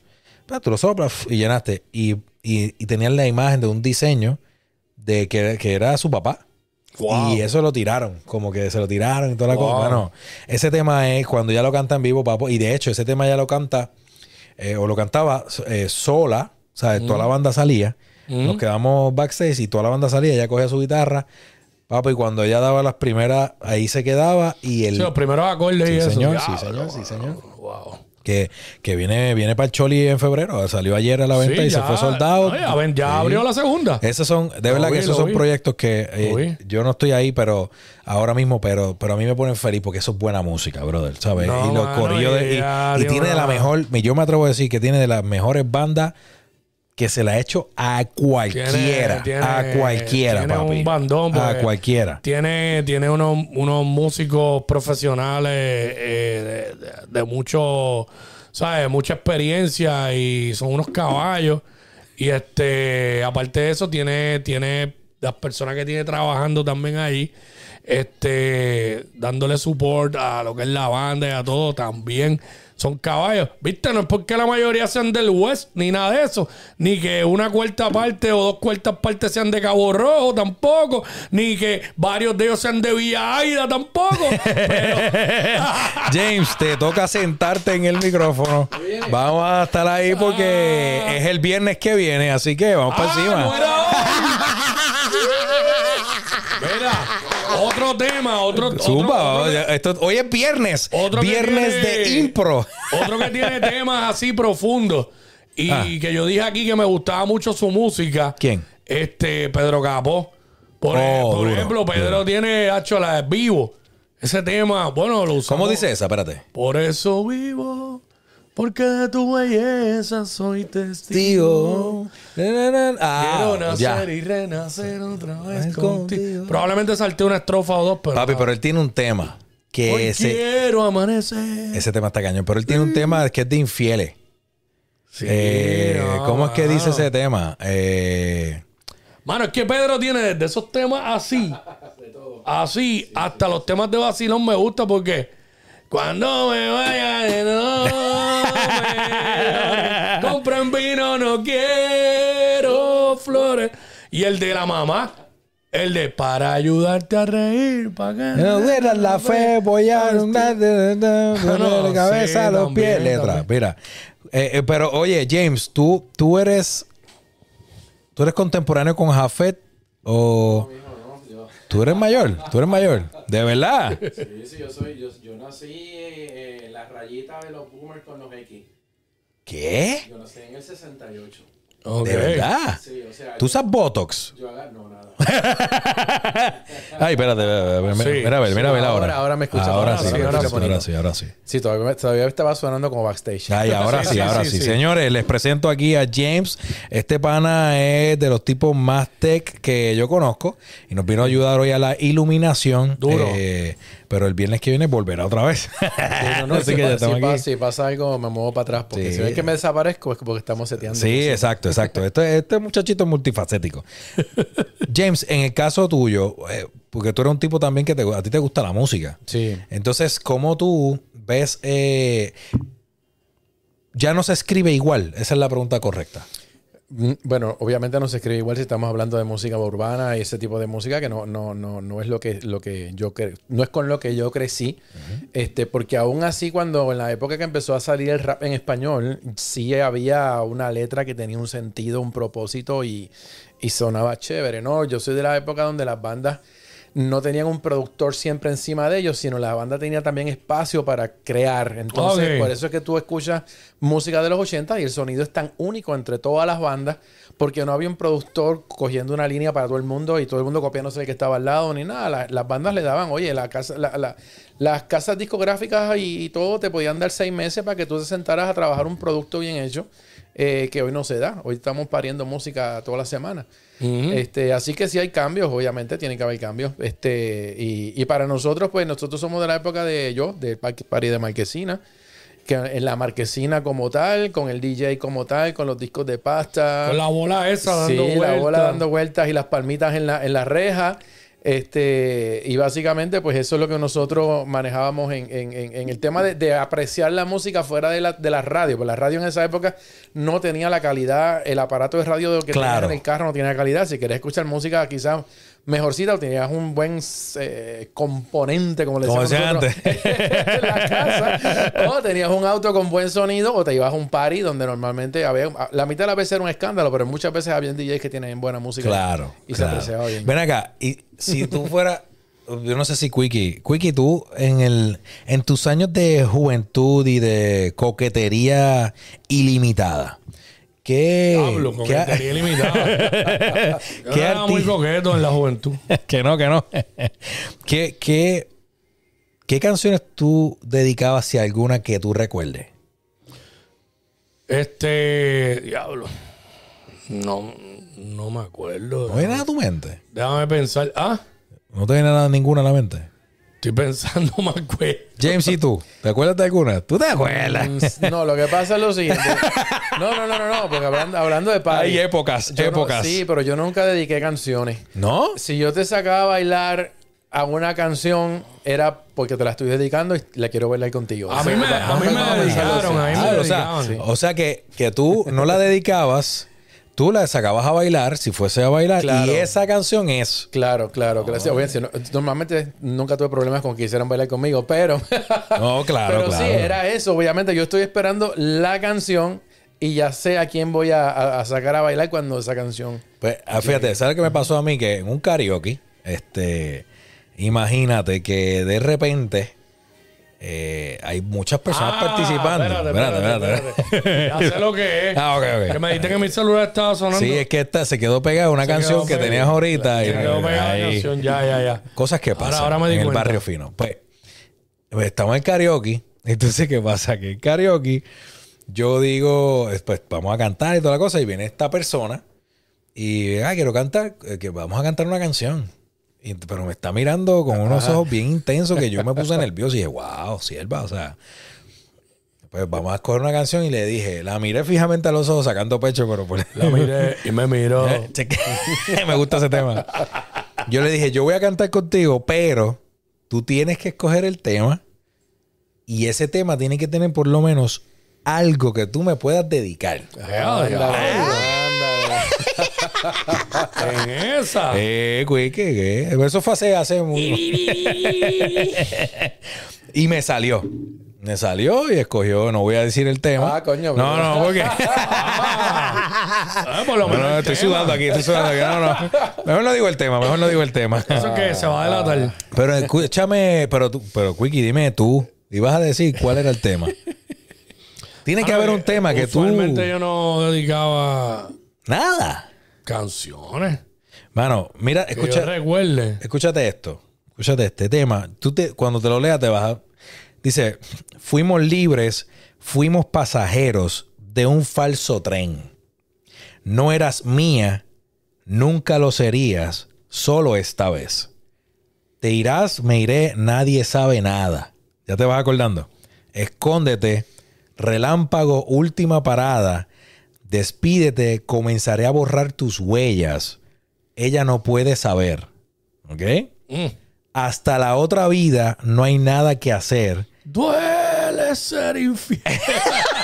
Tú los soplas y llenaste. Y, y- y tenían la imagen de un diseño de que, que era su papá. Wow. Y eso lo tiraron, como que se lo tiraron y toda la Wow. cosa. Bueno, ese tema es cuando ya lo canta en vivo, papo. Y de hecho, ese tema ya lo canta, eh, o lo cantaba eh, sola, o sea, toda la banda salía. Nos quedamos backstage y toda la banda salía, ella cogía su guitarra, papo, y cuando ella daba las primeras, ahí se quedaba. Y el Sí, los primeros acordes y Sí, eso. señor, sí, señor, sí, señor. Wow. que, que viene, viene para el Choli en febrero, salió ayer a la venta Sí, y se fue soldado. no, ya abrió la segunda. Esos son, de Lo verdad vi, que esos son vi. proyectos que eh, yo no estoy ahí, pero ahora mismo, pero, pero a mí me ponen feliz porque eso es buena música, brother, ¿sabes? No, y los corillos de- y, y tiene de la mejor, yo me atrevo a decir que tiene de las mejores bandas que se la ha hecho a cualquiera, Tiene- a cualquiera, tiene papi. un bandón, a cualquiera. Tiene, tiene unos, unos músicos profesionales eh, de, de- de mucho, ¿sabes? Mucha experiencia y son unos caballos. Y este, aparte de eso, tiene, tiene las personas que tiene trabajando también ahí, este, dándole support a lo que es la banda y a todo también. Son caballos. ¿Viste? No es porque la mayoría sean del West, ni nada de eso. Ni que una cuarta parte o dos cuartas partes sean de Cabo Rojo, tampoco. Ni que varios de ellos sean de Villa Aida, tampoco. Pero, James, te toca sentarte en el micrófono. Vamos a estar ahí porque es el viernes que viene, así que vamos para Ah, encima. Mira, Otro tema, otro. otro- Zumba, otro- esto- hoy es viernes. Otro viernes tiene- de impro. Otro que tiene temas así profundos. Y Ah. que yo dije aquí que me gustaba mucho su música. ¿Quién? Este, Pedro Capó. Por, Oh, por duro, ejemplo, Pedro duro. tiene hecho la vivo. Ese tema, bueno, lo usamos. ¿Cómo dice esa? Espérate. Por eso vivo. Porque de tu belleza soy testigo. Tío. Ah, Quiero nacer ya. y renacer otra vez contigo. contigo. Probablemente salté una estrofa o dos, pero. Papi, pero él tiene un tema que Hoy ese, quiero amanecer. ese tema está cañón. Pero él tiene un tema que es de infieles. Sí, Eh, no, ¿Cómo es que dice ese tema? Eh, Mano, es que Pedro tiene desde esos temas así, así, hasta los temas de vacilón me gusta porque cuando me vaya de noche, compren vino, no quiero flores. Y el de la mamá, el de para ayudarte a reír, para que no pierdas la fe, voy a la cabeza a los pies. Letra, mira. Eh, eh, pero oye, James, tú, tú eres. ¿Tú eres contemporáneo con Jafet o.? Tú eres mayor, tú eres mayor. ¿De verdad? Sí, sí, yo soy, yo, yo nací eh, en la rayita de los boomers con los X. ¿Qué? Yo nací en el 68. ¿De verdad? Sí, o sea, ¿Tú yo, usas Botox? yo haga, no, nada. Ay, espérate, mira, mira, Sí. mira, a ver, mira, a ver ahora. Ahora- ahora me escuchas. Ahora Ahora sí, sí, ahora ahora sí, sí. ahora sí, ahora sí. Sí, todavía, estaba sonando como backstage. Ay, ahora Sí, sí, sí, ahora sí, sí. sí. Señores, les presento aquí a James. Este pana es de los tipos más tech que yo conozco y nos vino a ayudar hoy a la iluminación. Duro. Eh, pero el viernes que viene volverá otra vez. Sí, no, no, Así si, que pa- ya si pa- si pasa algo, me muevo para atrás. Porque Sí. si ven que me desaparezco, es porque estamos seteando. Sí, cosas. exacto, exacto. Este, este muchachito es multifacético. James, en el caso tuyo, eh, porque tú eres un tipo también que te, a ti te gusta la música. Sí. Entonces, ¿cómo tú ves? eh, ya no se escribe igual. Esa es la pregunta correcta. Mm, Bueno, obviamente no se escribe igual si estamos hablando de música urbana y ese tipo de música que no, no, no, no es lo que, lo que yo cre- no es con lo que yo crecí. Este, porque aún así, cuando en la época que empezó a salir el rap en español, sí había una letra que tenía un sentido, un propósito y, y sonaba chévere, ¿no? Yo soy de la época donde las bandas no tenían un productor siempre encima de ellos, sino la banda tenía también espacio para crear. Entonces, por eso es que tú escuchas música de los 80 y el sonido es tan único entre todas las bandas, porque no había un productor cogiendo una línea para todo el mundo y todo el mundo copiándose el que estaba al lado ni nada. La- las bandas le daban, oye, la casa, la- la- las casas discográficas y, y todo te podían dar seis meses para que tú te sentaras a trabajar un producto bien hecho. eh, que hoy no se da. Hoy estamos pariendo música toda la semana. Este, así que si hay cambios, obviamente tiene que haber cambios. Este, y, y para nosotros, pues nosotros somos de la época de yo, del party de Marquesina, que en la Marquesina como tal, con el DJ como tal, con los discos de pasta. Con la bola esa Sí, dando la bola vueltas. dando vueltas y las palmitas en la, en la reja. Este, y básicamente, pues eso es lo que nosotros manejábamos en, en- en- en el tema de, de apreciar la música fuera de la, de la radio. Pues la radio en esa época no tenía la calidad, el aparato de radio que Claro. en el carro no tenía calidad. Si querías escuchar música quizás mejorcita o tenías un buen eh, componente, como le decíamos decía nosotros, en la casa. O tenías un auto con buen sonido o te ibas a un party donde normalmente había... La mitad de las veces era un escándalo, pero muchas veces había DJs que tienen buena música. Claro. Y claro. se apreciaba bien. Ven acá, y si tú fueras, yo no sé si Quickie, Quickie, tú en el, en tus años de juventud y de coquetería ilimitada, ¿qué, Diablo, con qué, ilimitada. ¿Qué era muy coqueto en la juventud. que no, que no. ¿Qué, qué, qué canciones tú dedicabas, si alguna que tú recuerdes? Este. Diablo. No, no me acuerdo. ¿No viene nada a tu mente? Déjame pensar. Ah, ¿No te viene nada ninguna a la mente? Estoy pensando, me acuerdo. James, ¿y tú? ¿Te acuerdas de alguna? ¿Tú te acuerdas? Mm, No, lo que pasa es lo siguiente. No, no, no, no, no, porque hablando, hablando de party. Hay épocas, no- épocas. sí, pero yo nunca dediqué canciones. ¿No? Si yo te sacaba a bailar a una canción, era porque te la estoy dedicando y la quiero bailar contigo. A mí me, a mí me Vamos a dedicaron, a mí me Ah, o sea, dedicaban. o sea que, que tú no la dedicabas, tú la sacabas a bailar, si fuese a bailar, Claro. y esa canción es. Claro, claro. la- obviamente, no- normalmente nunca tuve problemas con que quisieran bailar conmigo, pero... No, claro, pero claro. sí, era eso. Obviamente yo estoy esperando la canción y ya sé a quién voy a, a- a sacar a bailar cuando esa canción... Pues, ah, fíjate, ¿sabes qué me pasó a mí? Que en un karaoke, este, Imagínate que de repente eh, hay muchas personas Ah, participando. Espérate, espérate, espérate. Ya sé lo que es. Ah, ok, ok. Que me dijiste que mi celular estaba sonando. Sí, es que esta se quedó pegada una Se canción que tenías ahorita. Se y- quedó pegada la canción. Ya, ya, ya. Cosas que pasan ahora me di en el barrio fino. Pues, pues, estamos en karaoke. Entonces, ¿qué pasa? Que en karaoke yo digo, pues vamos a cantar y toda la cosa. Y viene esta persona y, ah, quiero cantar, eh, que vamos a cantar una canción. Pero me está mirando con unos ojos bien intensos que yo me puse nervioso y dije, wow, sierva, o sea. Pues vamos a escoger una canción y le dije, la miré fijamente a los ojos sacando pecho, pero por La miré y me miró. Me gusta ese tema. Yo le dije, yo voy a cantar contigo, pero tú tienes que escoger el tema y ese tema tiene que tener por lo menos algo que tú me puedas dedicar. Ya, ya. En esa. Eh, güey, ¿qué, qué? Eso fue hace, hace mu- y me salió. Me salió y escogió, no voy a decir el tema. Ah, coño, No, no, porque. Ah, por lo No, menos no, el estoy tema. sudando aquí, estoy sudando aquí. No, no. Mejor no digo el tema, mejor no digo el tema. Eso es que se va a delatar. Pero escúchame, pero tú, pero Quickie, dime tú, ibas a decir cuál era el tema. Tiene que haber un tema que tú. Usualmente yo no dedicaba Nada. Canciones. Mano, mira, escucha, recuerde. escúchate esto. Escúchate este tema. Tú te, cuando te lo leas, te vas a. Dice: Fuimos libres, fuimos pasajeros de un falso tren. No eras mía, nunca lo serías, solo esta vez. Te irás, me iré, nadie sabe nada. ¿Ya te vas acordando? Escóndete, relámpago, última parada. Despídete, comenzaré a borrar tus huellas. Ella no puede saber. ¿Ok? Mm. Hasta la otra vida no hay nada que hacer. Duele ser infiel.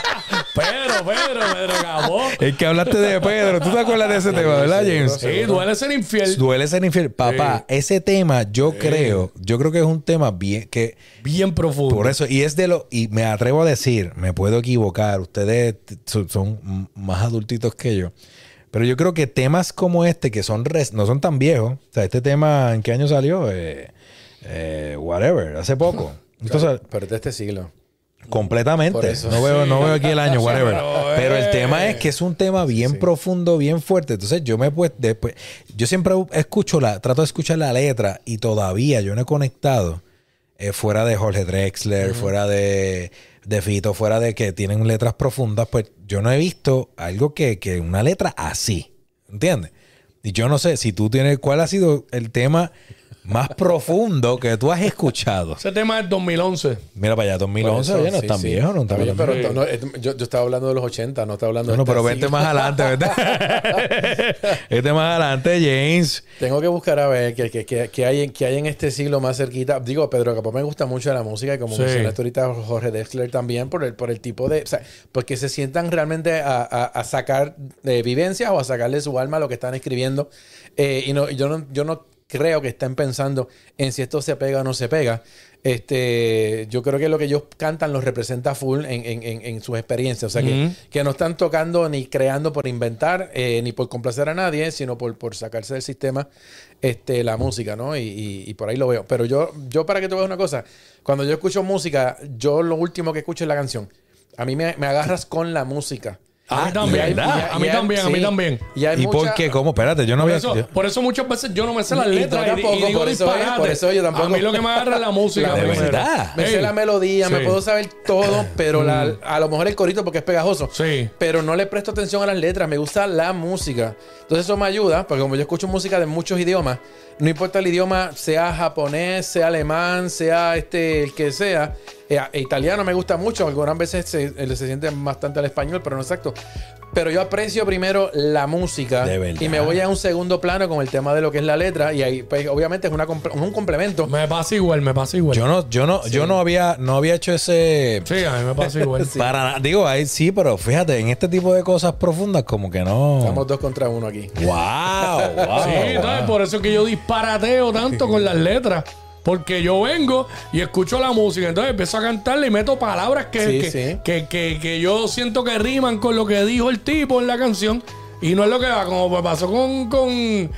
Pedro, Pedro, Pedro acabó. Es que hablaste de Pedro. ¿Tú te acuerdas de ese tema, verdad, James? Sí, duele ser infiel. Duele ser infiel. Papá, ese tema yo creo, yo creo que es un tema bien que Bien profundo. por eso y es de lo y me atrevo a decir, me puedo equivocar, ustedes son, más adultitos que yo. Pero yo creo que temas como este que son res- no son tan viejos, o sea, este tema ¿en qué año salió? Eh, eh, whatever, hace poco. Entonces, Pero es de este siglo. Completamente. Eso. No veo, no veo aquí el año, whatever. pero, Pero, el tema es que es un tema bien profundo, bien fuerte. Entonces yo me pues después, yo siempre escucho la, trato de escuchar la letra y todavía yo no he conectado eh, fuera de Jorge Drexler, fuera de, de Fito, fuera de que tienen letras profundas, pues yo no he visto algo que, que una letra así. ¿Entiendes? Y yo no sé si tú tienes, ¿cuál ha sido el tema más profundo que tú has escuchado? Ese tema es 2011. Mira para allá, 2011, Por eso, oye, no sí, tan sí. viejo, no Está bien, bien. pero no, eh, yo, yo estaba hablando de los 80, no estaba hablando Bueno, de pero este vete más adelante, vete. vete más adelante, James. Tengo que buscar a ver qué, qué- qué- qué hay, en- qué hay en este siglo más cerquita. Digo, Pedro Capó me gusta mucho la música y como Sí. mencionaste ahorita Jorge Dexler también por el, por el tipo de... O sea, porque se sientan realmente a, a- a sacar de vivencias o a sacarle su alma a lo que están escribiendo. Eh, y no, yo, no, yo no creo que estén pensando en si esto se pega o no se pega. Este, yo creo que lo que ellos cantan los representa full en, en, en, en sus experiencias. O sea, que, que no están tocando ni creando por inventar, eh, ni por complacer a nadie, sino por, por sacarse del sistema este, la música, ¿no? Y, y- y por ahí lo veo. Pero yo, yo para que te veas una cosa, cuando yo escucho música, yo lo último que escucho es la canción. A mí me, me agarras con la música. A mí también. A mí también, a mí también. Y ¿Y por qué? ¿Cómo? Espérate, yo no Por había... eso, por eso muchas veces yo no me sé las letras y, tampoco, y digo por eso es, por eso yo tampoco. A mí lo que me agarra es la música. La verdad. Me sé la melodía, me puedo saber todo, pero la- a lo mejor el corito porque es pegajoso. Sí. Pero no le presto atención a las letras, me gusta la música. Entonces eso me ayuda, porque como yo escucho música de muchos idiomas, no importa el idioma, sea japonés, sea alemán, sea este el que sea. Eh, e italiano me gusta mucho, algunas veces se, eh, se siente bastante al español, pero no exacto. Pero yo aprecio primero la música De verdad. y me voy a un segundo plano con el tema de lo que es la letra y ahí pues obviamente es una un complemento. Me pasa igual, me pasa igual. Yo no, yo no, yo no había, no había hecho ese... Sí, a mí me pasa igual. Para nada. Digo, ahí sí, pero fíjate, en este tipo de cosas profundas como que no... Estamos dos contra uno aquí. Wow, wow. Sí, wow. por eso es que yo disparateo tanto con las letras. Porque yo vengo y escucho la música, entonces empiezo a cantarle y meto palabras que, Sí, que, sí. que, que- que yo siento que riman con lo que dijo el tipo en la canción. Y no es lo que va, como pasó con, con,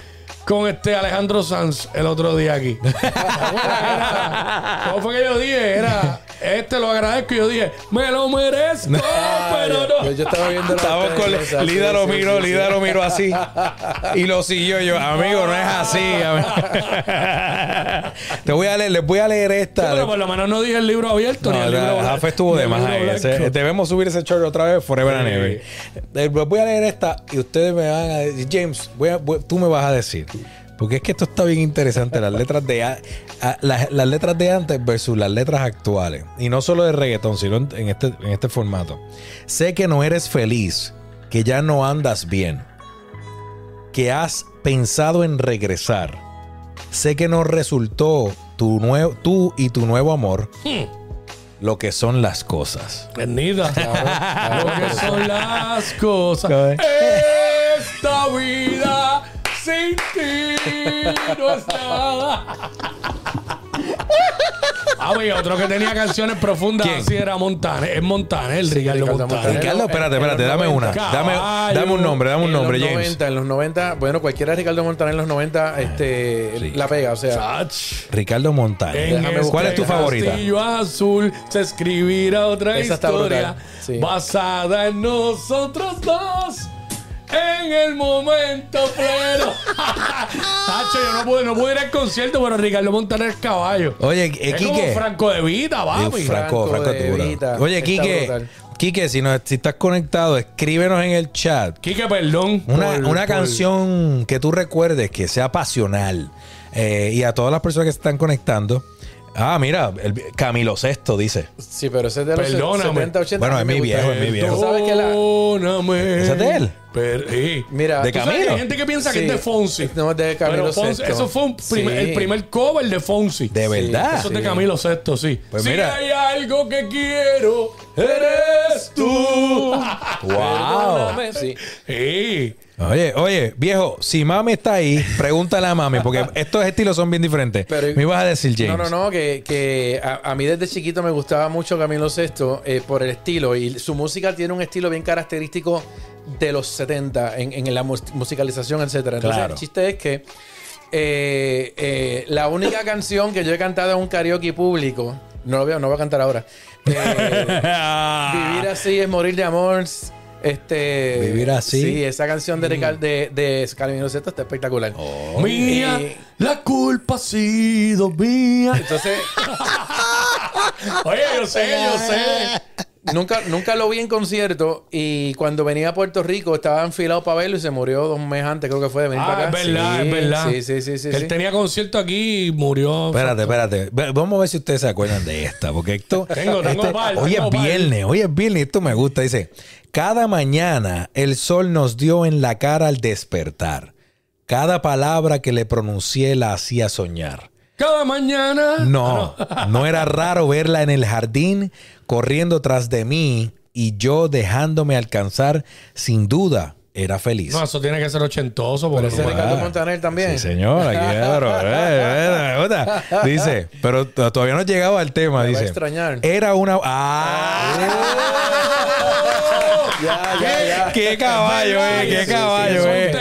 con este Alejandro Sanz el otro día aquí. ¿Cómo fue que yo dije? Era, este lo agradezco y yo dije, me lo merezco, pero no. Yo, yo estaba viendo la Estamos con Lida sí, lo miró, sí, sí. Lida lo miró así. Y lo siguió yo. Amigo, no es así. Te voy a leer, les voy a leer Sí, esta. pero por lo menos no dije el libro abierto ni No, el libro la-. Jafe estuvo ni de el más libro ahí. Ese- Debemos subir ese short otra vez, Forever and. Ever. Eh, Les voy a leer esta y ustedes me van a decir, James, voy a- voy- tú me vas a decir. Porque es que esto está bien interesante, las letras de a- a- las, las letras de antes versus las letras actuales. Y no solo de reggaetón, sino en, en este, en este formato. Sé que no eres feliz, que ya no andas bien, que has pensado en regresar. Sé que no resultó tu nuevo, tú y tu nuevo amor lo que son las cosas. Bendita. Lo que son las cosas. Esta vida sin ti no es nada. Ah, oye, otro que tenía canciones profundas ¿Quién? así era Montaner. Es Montaner, el Ricardo Ricardo Montaner. Ricardo, espérate, espérate, dame una. 90. Dame, dame un nombre, dame un En nombre, los James. 90, en los 90, bueno, cualquiera de Ricardo Montaner en los 90 este, Sí. la pega, o sea, Chach. Ricardo Montaner. ¿Cuál es tu este favorita? Castillo azul se escribirá otra Esa está historia sí. basada en nosotros dos. En el momento pleno. Tacho, yo no pude, no pude ir al concierto, pero Ricardo Montaner es caballo. Oye, eh, es como Quique. Franco de Vita, papi. Franco, Franco Franco de dura. Vita. Oye, Está Quique, brutal. Quique, si, no, si estás conectado, escríbenos en el chat Quique, perdón. una, por- una por- canción que tú recuerdes que sea pasional. Eh, y a todas las personas que se están conectando. Ah, mira, el- Camilo Sexto dice. sí, pero ese es de los Perdóname. 70, 80. Bueno, es mi viejo, es mi viejo. Sabes que la... Perdóname. ¿Ese es de él? Per- sí. Mira, De Tú sabes que Camilo. hay gente que piensa que Sí. es de Fonsi. No, es de Camilo Pero Fonsi- Sesto. eso fue un primer- Sí. el primer cover de Fonsi. De verdad. Eso es de. Camilo Sexto, sí. Pues si mira. hay algo que quiero, eres tú. ¡Wow! Sí. Sí. Oye, oye, viejo, si mami está ahí, pregúntale a mami, porque estos estilos son bien diferentes. Pero- me ibas a decir, James. No, no, no, que, que a, a mí desde chiquito me gustaba mucho Camilo Sesto eh, por el estilo y su música tiene un estilo bien característico de los 70 en, en la mus- musicalización, etcétera. Entonces, Claro. el chiste es que eh, eh, la única canción que yo he cantado en un karaoke público, no lo veo, no voy a cantar ahora. Vivir así es morir de amor. Este, Vivir así. Sí, esa canción de, Rical- de, de Camilo Sesto está espectacular. Mía, Y- la culpa ha sido mía. Entonces, Oye, yo sé, yo sé. Nunca, nunca lo vi en concierto y cuando venía a Puerto Rico estaba enfilado para verlo y se murió dos meses antes, creo que fue de venir Ah, para es acá. verdad, Sí, es verdad. Sí, sí, sí, sí. Él sí. tenía concierto aquí y murió. Espérate, espérate. Vamos a ver si ustedes se acuerdan de esta, porque esto. Tengo- tengo este- par, hoy tengo es viernes, hoy es viernes, esto me gusta. Dice: Cada mañana el sol nos dio en la cara al despertar. Cada palabra que le pronuncié la hacía soñar. Cada mañana. No, no era raro verla en el jardín corriendo tras de mí y yo dejándome alcanzar. Sin duda, era feliz. No, eso tiene que ser ochentoso. Porque Ese Ricardo. Montaner también. Sí, señor, aquí claro. Eh, eh, gusta. Dice, pero todavía no he llegado al tema. Me va a dice, extrañar. Era una. ¡Ah! Ya, ya, ya. ¡Qué caballo, eh! ¡Qué caballo, eh! ¡Qué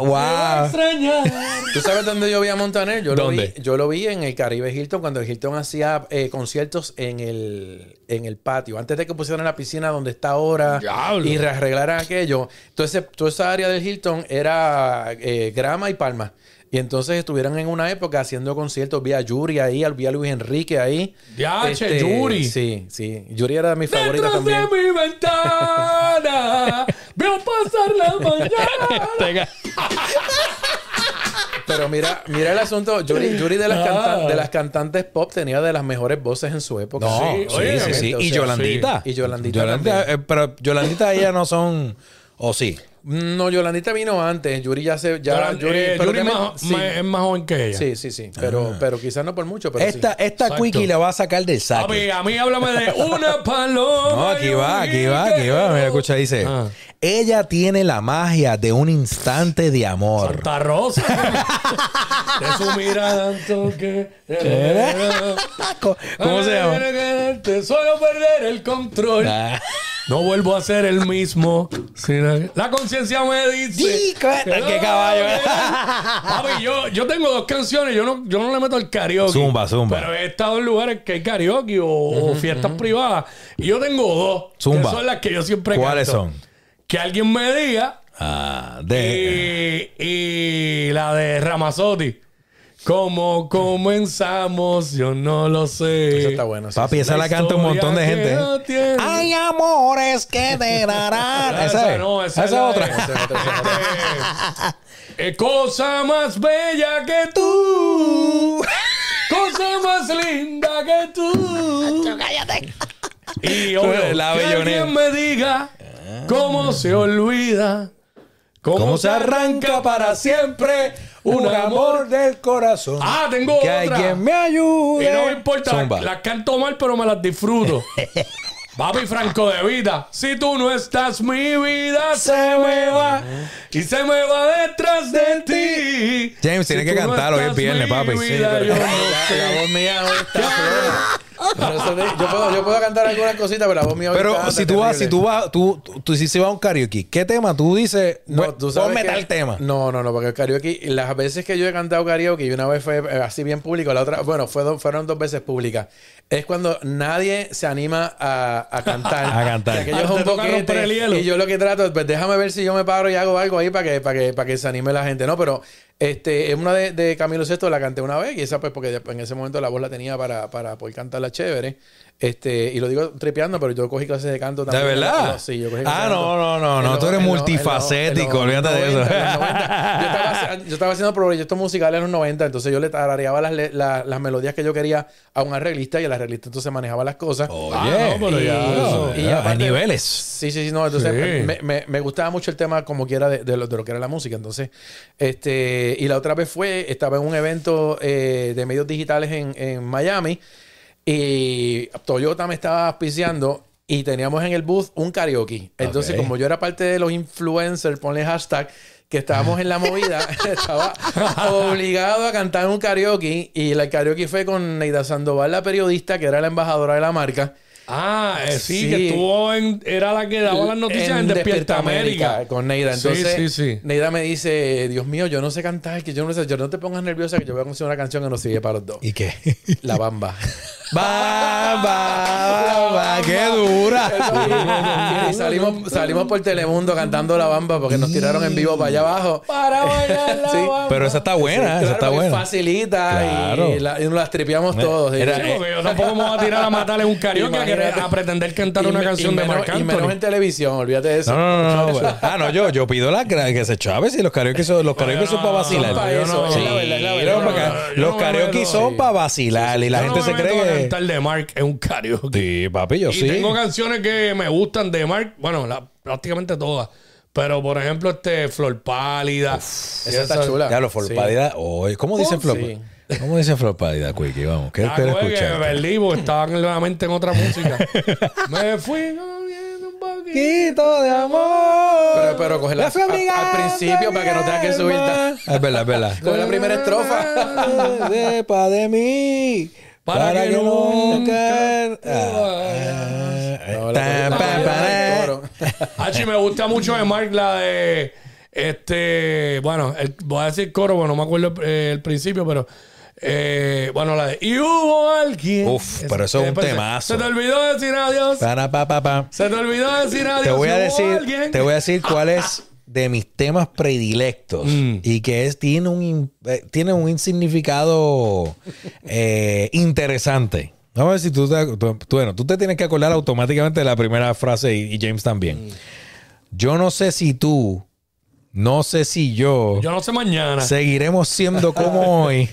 Me va a ¡Wow! extrañar. ¿Tú sabes dónde yo vi a Montaner? Yo ¿Dónde? Lo vi, yo lo vi en el Caribe Hilton cuando el Hilton hacía eh, conciertos en el, en el patio. Antes de que pusieran la piscina donde está ahora Diablo. y rearreglaran aquello. Entonces, toda esa área del Hilton era eh, grama y palma. Y entonces estuvieron en una época haciendo conciertos. Vi a Yuri ahí, vi a Luis Enrique ahí. Este, Diache, Yuri. Sí, sí. Yuri era de mis favoritas Detrás también. de mi ventana veo pasar la mañana. Pero mira, mira el asunto. Yuri, Yuri de, las Ah. cantan- de las cantantes pop tenía de las mejores voces en su época. No, Sí, sí, oye, sí, sí. o Y Yolandita. sí. Y Yolandita también. eh, pero Yolandita, ellas no son. ¿O sí? No, Yolandita vino antes. Yuri ya se. Ya, Yuri, eh, pero Yuri también- más- sí, más- es más joven que ella. sí, sí, sí. Pero, pero quizás no por mucho. Pero Esta, sí. esta quickie la va a sacar del. Papi, a mí háblame de una paloma. No, aquí va, aquí va, aquí va. Mira, escucha, dice. Ah. Ella tiene la magia de un instante de amor. Santa Rosa. de su mirada que... ¿Cómo se llama? Te solo perder el control. Ah. No vuelvo a ser el mismo. La- conciencia me dice. Sí, cuenta, que qué no, caballo. eh. Papi, yo, yo tengo dos canciones. Yo no, yo no le meto al karaoke. Zumba, zumba. Pero he estado en lugares que hay karaoke o, o fiestas privadas. Y yo tengo dos. Zumba. Que son las que yo siempre ¿Cuáles canto. son? Que alguien me diga. Ah, de. Y, y la de Ramazotti. ¿Cómo comenzamos? Yo no lo sé. Eso está bueno. sí, Papi, sí. esa la canta un montón de gente. no tiene- Hay amores que te darán. Esa, Esa es. no, esa, Esa es es la otra. de- Eh, eh, cosa más bella que tú. Cosa más linda que tú. Y obvio, La que alguien me diga cómo se olvida. Cómo, ¿Cómo se arranca para siempre un amor del corazón? Ah, tengo que otra. alguien me Y ayude. no me importa, las, las canto mal, pero me las disfruto. Papi Franco de vida. Si tú no estás, mi vida se me va. Y se me va detrás de ti. James, Si tienes que tú no hoy es viernes, papi. Sí, Pero yo la, no sé. la voz mía hoy está. Pero eso te- yo, puedo, yo puedo cantar algunas cositas, pero la voz mía hoy Pero está si tú vas, si tú vas, tú, tú, tú si se va a un karaoke, ¿qué tema tú dices? No, "Bueno, tú sabes ponme que- tal tema. No, no, no, porque el karaoke, las veces que yo he cantado karaoke, y una vez fue eh, así bien público, la otra, bueno, fue do- fueron dos veces públicas. Es cuando nadie se anima a, a cantar. A cantar. Que aquello Ah, es te un toca romper boquete. el hielo. Y yo lo que trato es, pues déjame ver si yo me paro y hago algo ahí para que, para que, para que se anime la gente. No, pero este, es una de, Camilo Sesto, la canté una vez, y esa pues porque en ese momento la voz la tenía para, para poder cantarla chévere. Este, y lo digo tripeando, pero yo cogí clases de canto ¿De también. verdad? Sí, yo cogí clases Ah, de no, canto. no, no, no. los- Tú eres multifacético, olvídate de 90, eso. en los 90. Yo estaba, yo estaba haciendo proyectos musicales en los 90, entonces yo le tarareaba las, le- la- las melodías que yo quería a un arreglista y el arreglista entonces manejaba las cosas. Oye, Ah, no, pero ya, y- eso. y Y hay aparte- niveles. Sí, sí, sí, no, entonces Sí. Me, me- me gustaba mucho el tema como quiera de, de lo, de lo que era la música. Entonces, este, y la otra vez fue, estaba en un evento eh, de medios digitales en, en Miami y Toyota me estaba auspiciando y teníamos en el booth un karaoke. Entonces, como yo era parte de los influencers, ponle hashtag, que estábamos en la movida, estaba obligado a cantar un karaoke y el karaoke fue con Neida Sandoval, la periodista, que era la embajadora de la marca. Ah, eh, sí, Sí. que estuvo en. Era la que daba las noticias en, Despierta América. con Neida. Entonces, sí, sí. Neida me dice, Dios mío, yo no sé cantar, que yo no sé, yo no te pongas nerviosa, que yo voy a conseguir una canción que nos sigue para los dos. ¿Y qué? La Bamba. Bamba, bamba, qué dura. y salimos, salimos por Telemundo cantando La Bamba porque nos tiraron en vivo para allá abajo. Para bailar la Sí. bamba. Pero esa está buena, esa Claro, está buena. Facilita Claro. y, la- y nos las tripeamos todos. Era- Sí, porque yo tampoco me voy a tirar a matarle un karaoke a, pretender cantar Y una me- canción y de Marc Y menos en televisión, olvídate de eso. No, no, no, no. Ah, no, yo, yo pido la que que se chave si los karaoke son, los karaoke son para vacilar. Los karaoke son para vacilar y la gente se cree que. Cantar de Mark en un karaoke. Sí, papi, yo y sí. tengo canciones que me gustan de Mark, bueno, la- prácticamente todas. Pero, por ejemplo, este Flor Pálida. Esa está chula. Ya lo Flor Sí. Pálida. ¿Cómo dice Oh, Flor? sí. ¿Cómo dice Flor Pálida, Quickie? Vamos, ¿qué que escuchar? me perdí porque estaba nuevamente en otra música. me fui un poquito. Quito de amor. Pero, pero coge la- fui al- principio para que no tengas que subir tan- Es verdad, es verdad. Coge la primera estrofa. Sepa de mí. Para que nunca- Ah, No, la- la- la-. Hachi, me gusta mucho de Mark la de. Este. Bueno, el- voy a decir coro, bueno, no me acuerdo eh, el principio, pero. eh, bueno, la de. Y hubo alguien. Uf, pero eso es un se- temazo. Se te olvidó decir adiós. Para, pa, pa, pa. Se te olvidó decir adiós. Te voy a decir, alguien. te voy a decir cuál es de mis temas predilectos Mm. y que es tiene un eh, tiene un significado eh, interesante. Vamos a ver si tú, te, tú- bueno, tú te tienes que acordar automáticamente de la primera frase y, y James también. Mm. Yo no sé si tú, no sé si yo, Yo no sé mañana. seguiremos siendo como hoy.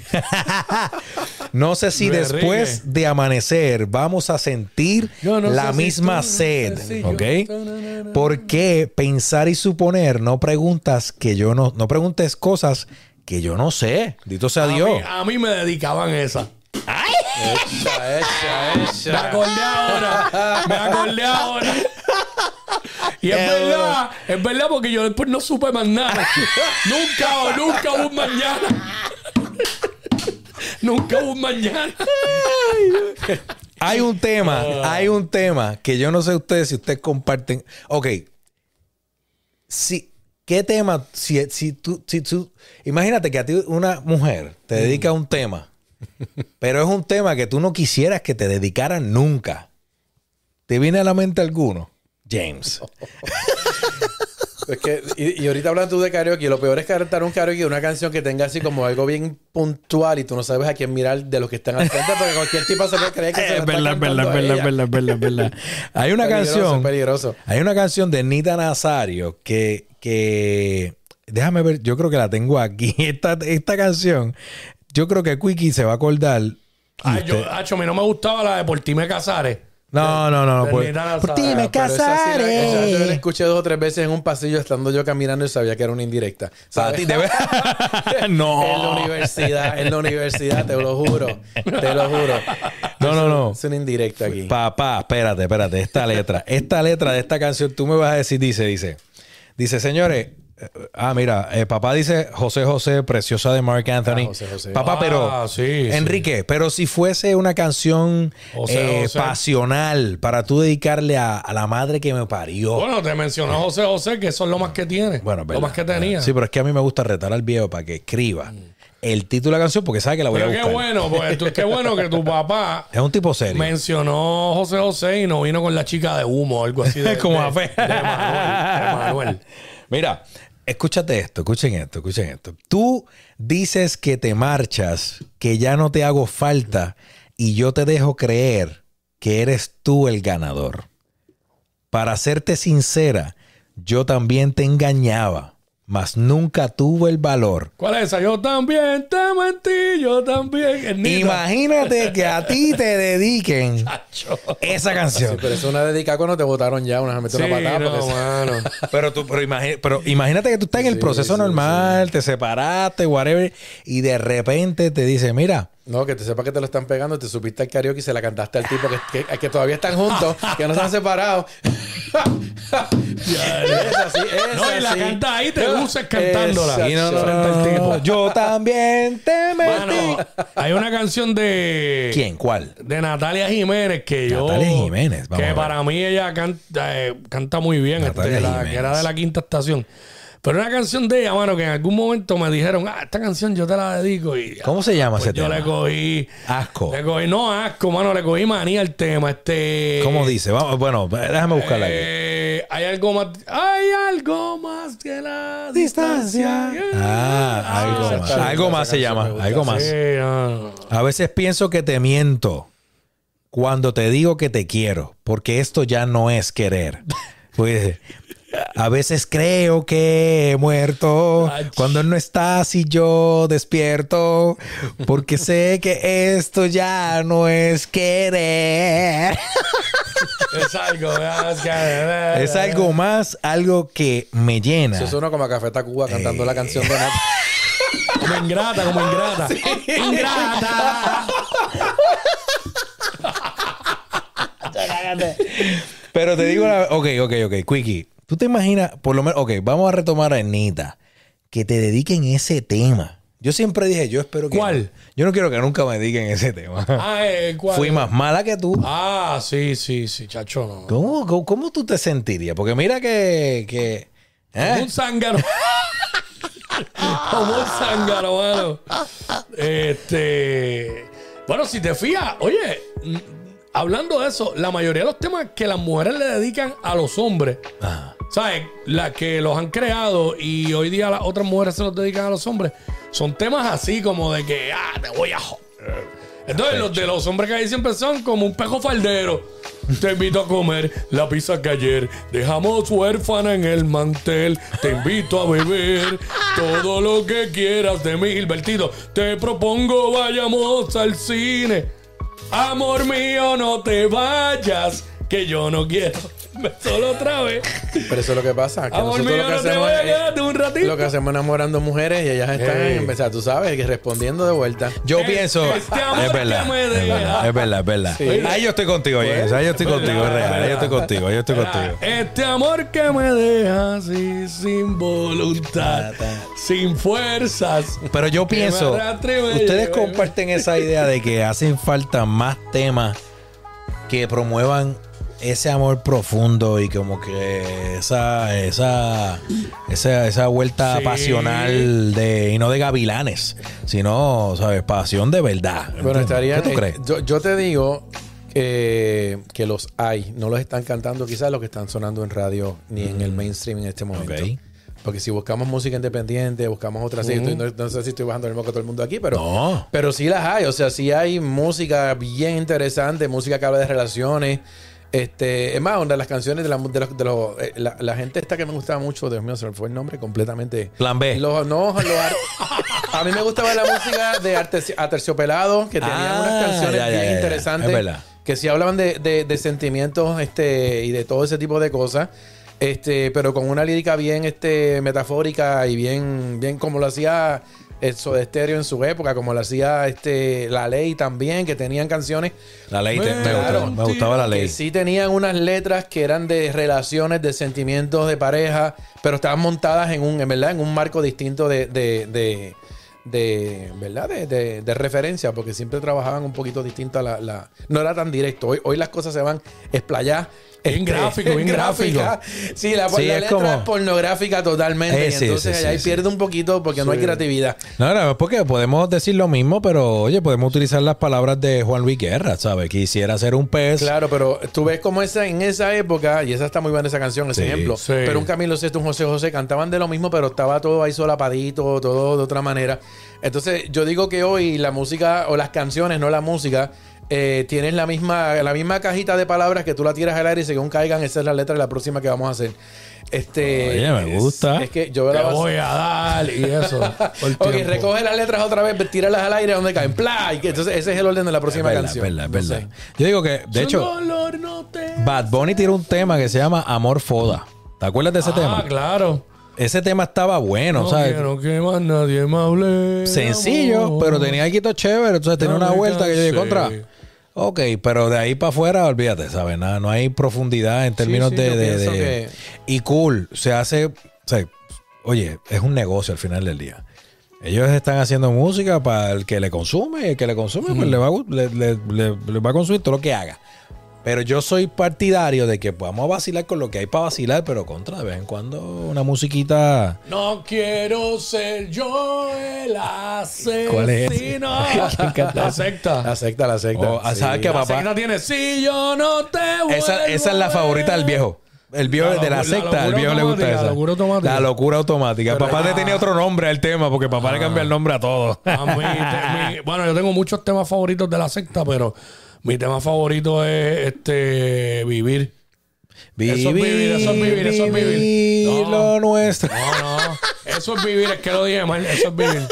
no sé si después de amanecer vamos a sentir no la si misma sed, si. ¿ok? ¿Por qué pensar y suponer no preguntas que yo no, no preguntes cosas que yo no sé? Dito sea a, Dios. mí, a mí me dedicaban esa. Echa, echa, Me echa. acordé ahora. Me acordé ahora. Y es verdad, es verdad porque yo después no supe más nada. nunca, nunca hubo un mañana. nunca hubo un mañana. Hay un tema, Ah. hay un tema que yo no sé ustedes si ustedes comparten. Ok. Si, ¿Qué tema? Si, si tú, si tú- imagínate que a ti una mujer te Mm. dedica a un tema, pero es un tema que tú no quisieras que te dedicaran nunca. ¿Te viene a la mente alguno? James. Es que, y, y ahorita hablan tú de karaoke, lo peor es cantar un karaoke de una canción que tenga así como algo bien puntual y tú no sabes a quién mirar de los que están al frente porque cualquier tipo se puede creer que se la Es está verdad, es verdad, verdad, verdad, es verdad, es verdad. Hay una Peligroso, canción. peligroso. Hay una canción de Nita Nazario que, que déjame ver, yo creo que la tengo aquí. Esta, esta canción, yo creo que Quickie se va a acordar. Ay, yo, Hacho, a mí no me gustaba la de Por ti me casaré. No, no, no, no. pues- Nita por ti me Pero esa sí la- casaré. esa yo la escuché dos o tres veces en un pasillo estando yo caminando y sabía que era una indirecta. Para ¿Sabes? ti, de verdad. no. En la universidad, en la universidad, te lo juro. Te lo juro. No, no, no. Es una indirecta aquí. Papá, espérate, espérate. Esta letra, esta letra de esta canción, tú me vas a decir, dice, dice, dice, señores. Eh, Ah, mira, eh, papá dice José José, preciosa de Mark Anthony. Ah, José José. Papá, Ah, pero sí, sí. Enrique, pero si fuese una canción José eh, pasional para tú dedicarle a, a la madre que me parió. Bueno, te mencionó José José, que eso es lo más que tiene. Bueno, es lo más que tenía. Sí, pero es que a mí me gusta retar al viejo para que escriba el título de la canción porque sabe que la voy Pero a qué buscar. bueno, pues, tú- qué bueno que tu papá Es un tipo serio. mencionó José José y no vino con la chica de humo o algo así. De, Como a fe. de Manuel, de Manuel. Mira, escúchate esto, escuchen esto, escuchen esto. Tú dices que te marchas, que ya no te hago falta y yo te dejo creer que eres tú el ganador. Para serte sincera, yo también te engañaba, mas nunca tuve el valor. ¿Cuál es esa? Yo también te mentí, yo también. Imagínate que a ti te dediquen esa Sí, canción. pero es una dedicada cuando te votaron ya, una mete Sí, una patada. no, porque- mano. Pero, tú, pero imagínate que tú estás en el proceso normal, te separaste, whatever, y de repente te dice, mira, No, que te sepa que te lo están pegando, te supiste al karaoke y se la cantaste al tipo que, que, que todavía están juntos, que no se han separado. es así, es No, y la así. cantas ahí, te luces cantándola. Exacto. Y no, no, frente al tipo. yo también te metí. Hay una canción de. ¿Quién? ¿Cuál? De Natalia Jiménez que yo. Natalia Jiménez, vamos a Que ver. para mí ella canta, eh, canta muy bien. Natalia este, la- Jiménez. que era de la quinta estación. Pero una canción de ella, mano, que en algún momento me dijeron, ah, esta canción yo te la dedico. Y ¿Cómo se llama pues ese yo tema? le cogí. Asco. Le cogí, no asco, mano, le cogí manía al tema. Este. ¿Cómo dice? Vamos, bueno, déjame buscarla aquí. Eh, hay algo más. Hay algo más que la distancia. Ah, algo esa más. Algo más se llama. Algo más. Sí, no, no. A veces pienso que te miento cuando te digo que te quiero, porque esto ya no es querer. Pues a veces creo que he muerto Ach. cuando no estás y yo despierto, porque sé que esto ya no es querer. Es algo más que. Es algo más, algo que me llena. Eso suena como a Café Tacuba cantando la canción de Nat. Como ingrata, como ingrata. Ingrata. Pero te digo, la- ok, ok, ok, Quickie. ¿Tú te imaginas, por lo menos, ok, vamos a retomar a Anita, que te dediquen ese tema? Yo siempre dije, yo espero que... ¿Cuál? Yo no quiero que nunca me dediquen ese tema. Ah, eh, ¿cuál? Fui más mala que tú. Ah, sí, sí, sí, chacho, no. ¿Cómo, cómo, cómo tú te sentirías? Porque mira que... que ¿eh? Como un zángano. Como un zángano, mano. Este. Bueno, si te fijas, oye, mm, hablando de eso, la mayoría de los temas que las mujeres le dedican a los hombres, Ajá. ¿Sabes? Las que los han creado y hoy día las otras mujeres se los dedican a los hombres, son temas así como de que, ah, te voy a joder. Entonces, los de los hombres que ahí siempre son como un pejo faldero. Te invito a comer la pizza que ayer dejamos huérfana en el mantel. Te invito a beber todo lo que quieras de mí, Gilbertito. Te propongo vayamos al cine. Amor mío, no te vayas, que yo no quiero. Solo otra vez. Pero eso es lo que pasa. Que Amor nosotros mío, lo que no te hacemos vayas, es- quédate un ratito. Lo que hacemos es enamorando mujeres y ellas están, Ey. en, o sea, tú sabes, que respondiendo de vuelta. Yo Eh, pienso... este amor es verdad. que me Es verdad, es verdad, es verdad. Sí. Ahí yo estoy contigo, James. Ahí yo estoy contigo, es real. Ahí yo estoy contigo, ahí yo estoy contigo. Este amor que me deja así, sin voluntad, sin fuerzas. Pero yo pienso, ustedes comparten esa idea de que hacen falta más temas que promuevan ese amor profundo y como que esa esa esa, esa vuelta Sí. pasional de y no de gavilanes, sino, sabes, pasión de verdad. Bueno, estaría. ¿Qué tú crees? Yo, yo te digo que, que los hay. No los están cantando quizás los que están sonando en radio ni en el mainstream en este momento. Porque si buscamos música independiente, buscamos otras. sí, estoy- no, no sé si estoy bajando el moco a todo el mundo aquí, pero. No. Pero sí las hay. O sea, sí hay música bien interesante, música que habla de relaciones. Este, es más, una de las canciones de, la, de, los, de los- eh, la, la gente esta que me gustaba mucho, Dios mío, se me fue el nombre completamente. Plan B. Los, no, los ar- a mí me gustaba la música de Arte- Aterciopelado, que tenían Ah, unas canciones ya, ya, bien ya. interesantes. Es verdad. Que sí hablaban de, de- de sentimientos este, y de todo ese tipo de cosas. Este, pero con una lírica bien este, metafórica y bien, bien como lo hacía el Soda Stereo en su época, como lo hacía este, La Ley también, que tenían canciones La ley te- me, Claro. me gustaba la que ley. sí tenían unas letras que eran de relaciones, de sentimientos de pareja, pero estaban montadas en un, en verdad, en un marco distinto de, de, de, de, ¿verdad? De, de- referencia, porque siempre trabajaban un poquito distinto a la, la- no era tan directo. Hoy, hoy las cosas se van explayadas. Bien gráfico, bien gráfica. Sí, la, Sí, la es letra como- es pornográfica totalmente. Eh, sí, entonces sí, sí. pierde un poquito porque no hay creatividad. No, no, es porque podemos decir lo mismo, pero oye, podemos utilizar las palabras de Juan Luis Guerra, ¿sabes? Quisiera ser un pez. Claro, pero tú ves como esa en esa época, y esa está muy buena esa canción, ese ejemplo. Pero un Camilo Sesto, un José José cantaban de lo mismo, pero estaba todo ahí solapadito, todo de otra manera. Entonces, yo digo que hoy la música, o las canciones, no la música, eh, tienes la misma, la misma cajita de palabras que tú la tiras al aire y según caigan, esa es la letra de la próxima que vamos a hacer. Este, Oye, me es- gusta. Es, que yo Te la voy a dar y eso. Ok, recoge las letras otra vez, tíralas al aire donde caen. ¡Pla! Y que- entonces ese es el orden de la es próxima verdad, canción. es verdad, es No verdad. Yo digo que, de Su hecho, no Bad Bunny tiene un tema que se llama Amor Foda. ¿Te acuerdas de ese Ah, tema? claro. Ese tema estaba bueno, No ¿sabes? quiero que más nadie me hable. Sencillo, amor. pero tenía algo chévere. Entonces tenía una vuelta que yo dije contra. Ok, pero de ahí para afuera, olvídate, ¿sabes? Nada, no hay profundidad en términos sí, de, de- pienso de- que- Y cool, se hace. O sea, oye, es un negocio al final del día. Ellos están haciendo música para el que le consume y el que le consume pues, le, va a, le- le- le va a consumir todo lo que haga. Pero yo soy partidario de que podamos vacilar con lo que hay para vacilar, pero contra de vez en cuando una musiquita. No quiero ser yo el asesino. ¿Cuál es? La secta. La secta, la secta. Oh, ¿sabes qué, La papá? secta tiene si yo no te vuelvo Esa, esa es la favorita del ver". viejo. El viejo La de la la secta, al viejo le gusta esa. la locura automática. La locura automática. Papá le tenía otro nombre al tema porque papá le cambia el nombre a todo. A mí, te- mi- bueno, yo tengo muchos temas favoritos de la secta, pero mi tema favorito es este vivir. Eso es vivir, eso es vivir, eso es vivir. No. lo nuestro. No, no. Eso es vivir, es que lo dije mal. Eso es vivir.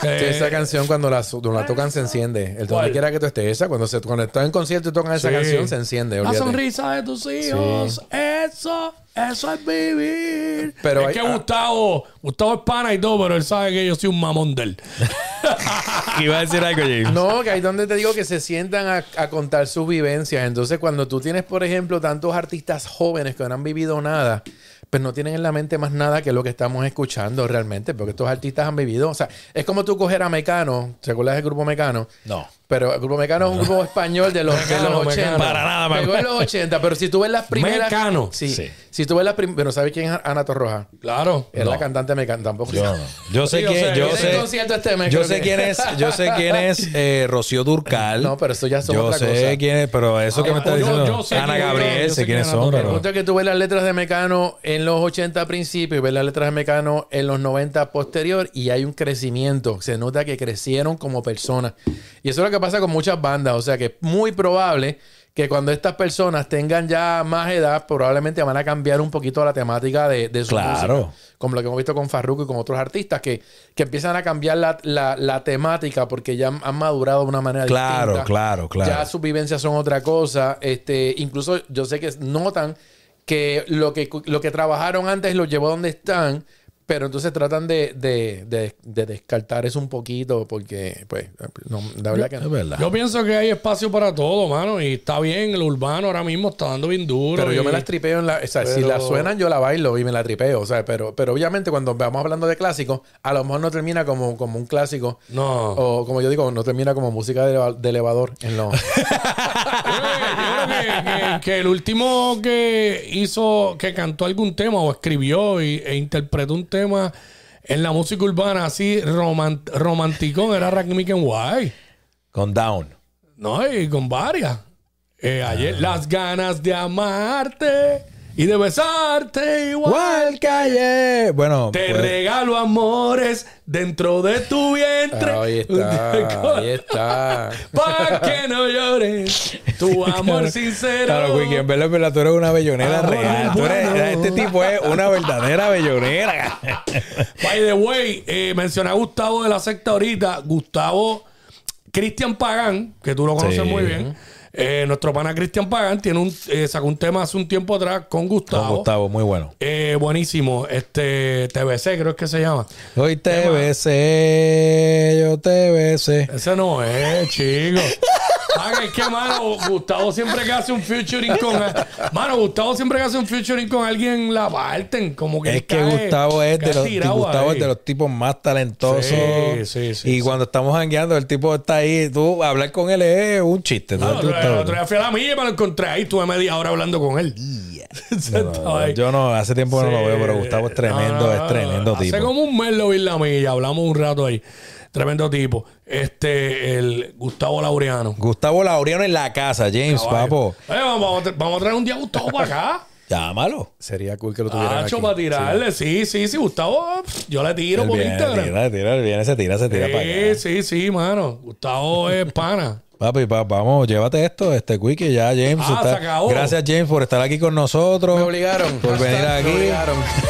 Sí, esa canción cuando la, cuando la tocan se enciende. El donde quiera que tú estés, esa, cuando, se, cuando estás en concierto y tocan esa Sí. canción, se enciende. La sonrisa de tus hijos. Eso, eso es vivir. Pero es hay- que ah. Gustavo, Gustavo es pana y todo, pero él sabe que yo soy un mamón de él. Iba a decir algo, James. No, que ahí donde te digo que se sientan a, a contar sus vivencias. Entonces, cuando tú tienes, por ejemplo, tantos artistas jóvenes que no han vivido nada, pues no tienen en la mente más nada que lo que estamos escuchando realmente, porque estos artistas han vivido. O sea, es como tú coger a Mecano, ¿te acuerdas del grupo Mecano? No. Pero el grupo Mecano es un grupo español de los, de Mecano, los Mecano. 80. Para nada, me Pegó en los 80, pero si tú ves las primeras. Mecano. Sí. Sí. Si tú ves las primeras. Pero ¿sabes quién es Ana Torroja? Claro. Es No. la cantante Mecano. Tampoco. Yo no. Yo sé Sí, quién, yo yo ¿Quién sé, este mes? yo sé quién es, yo sé quién es eh, Rocío Durcal. No, pero eso ya son yo otra sé cosa. quién es, pero eso que Ah, me está yo- diciendo yo sé Ana Gabriel, yo sé sé quiénes quién es son, El punto es que tú ves las letras de Mecano en los 80 a principio y ves las letras de Mecano en los 90 posterior y hay un crecimiento. Se nota que crecieron como personas. Y eso es lo que pasa con muchas bandas. O sea que es muy probable que cuando estas personas tengan ya más edad, probablemente van a cambiar un poquito la temática de, de su Claro. música. Como lo que hemos visto con Farruko y con otros artistas que, que empiezan a cambiar la, la- la temática porque ya han, madurado de una manera Claro, distinta. claro, claro. Ya sus vivencias son otra cosa. Este, incluso yo sé que notan que lo que, lo que trabajaron antes los llevó donde están, pero entonces tratan de, de, de- de descartar eso un poquito porque, pues, no, la verdad que es no. verdad. Yo pienso que hay espacio para todo, mano. Y está bien, el urbano ahora mismo está dando bien duro. Pero yo me las tripeo en la... O sea, si la suenan, yo la bailo y me la tripeo. O sea, pero, pero obviamente cuando vamos hablando de clásicos, a lo mejor no termina como, como un clásico. No. O como yo digo, no termina como música de, eleva- de elevador en los... Que- que el último que hizo, que cantó algún tema o escribió y- e interpretó un tema en la música urbana así roman, romanticón era Rakim White. Con Down. No, y con varias. Eh, ayer, las ganas de amarte y de besarte igual. que ayer. Bueno, Te pues, regalo amores dentro de tu vientre. Ah, Ahí está, ahí está. Pa' que no llores. Tu amor sincero. Claro, Wiki, en verdad, verdad, tú eres una bellonera Ah, real. Tú eres- bueno. este tipo es una verdadera bellonera. By the way, eh, mencioné a Gustavo de la secta ahorita. Gustavo Cristian Pagán, que tú lo conoces Sí. muy bien. Eh, nuestro pana Cristian Pagán tiene un, eh, sacó un tema hace un tiempo atrás con Gustavo. Con Gustavo, muy bueno. Eh, buenísimo. Este TBC, creo que se llama. Hoy te besé, yo te besé. Ese no es, chico. Ah, es que, mano, Gustavo siempre que hace un featuring con. Mano, Gustavo siempre que hace un featuring con alguien la parten. Como que Es que cae- Gustavo es de los, Gustavo es de los tipos más talentosos. Sí, sí, sí, y sí. cuando estamos jangueando, el tipo está ahí. Tú hablar con él es un chiste. No, ¿no? el otro, día fui a la milla y me lo encontré ahí. Tuve media hora hablando con él. Sentado ahí. Yo no, hace tiempo no lo veo, pero Gustavo es tremendo, No, es tremendo hace tipo. como un mes lo vi en la milla. Hablamos un rato ahí. Tremendo tipo. Este, el Gustavo Laureano. Gustavo Laureano en la casa, James, papo. Oye, vamos, vamos a traer un día a Gustavo para acá. Llámalo. Sería cool que lo tuvieran Hacho, aquí. para tirarle. Sí, sí, sí. Gustavo, yo le tiro Él por viene, Instagram. tira, tira, viene, se tira, se tira para Sí, acá. sí, sí, mano. Gustavo es pana. Papi, pa- vamos, llévate esto, este Quickie, ya James. Ah, está- se acabó. Gracias James por estar aquí con nosotros. Me obligaron. Por venir Me aquí. obligaron.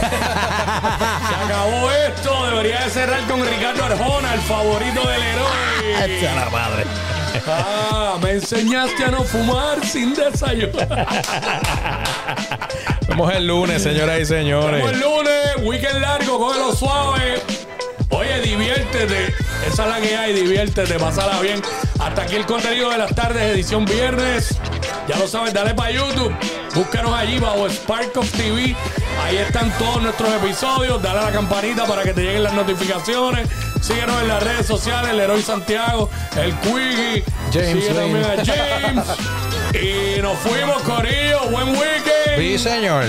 Se acabó esto. Debería de cerrar con Ricardo Arjona, el favorito del héroe. A la madre. Ah, me enseñaste a no fumar sin desayuno. Vemos el lunes, señoras y señores. Como el lunes, weekend largo, cógelo suave. Oye, diviértete. Esa es la que hay, diviértete, pásala bien. Hasta aquí el contenido de las tardes, edición viernes. Ya lo sabes, dale para YouTube. Búscanos allí bajo Spark of TV. Ahí están todos nuestros episodios. Dale a la campanita para que te lleguen las notificaciones. Síguenos en las redes sociales, el Héroe Santiago, el Quiggy. James a Lane. James. y nos fuimos, Corillo. Buen weekend. Sí, señor.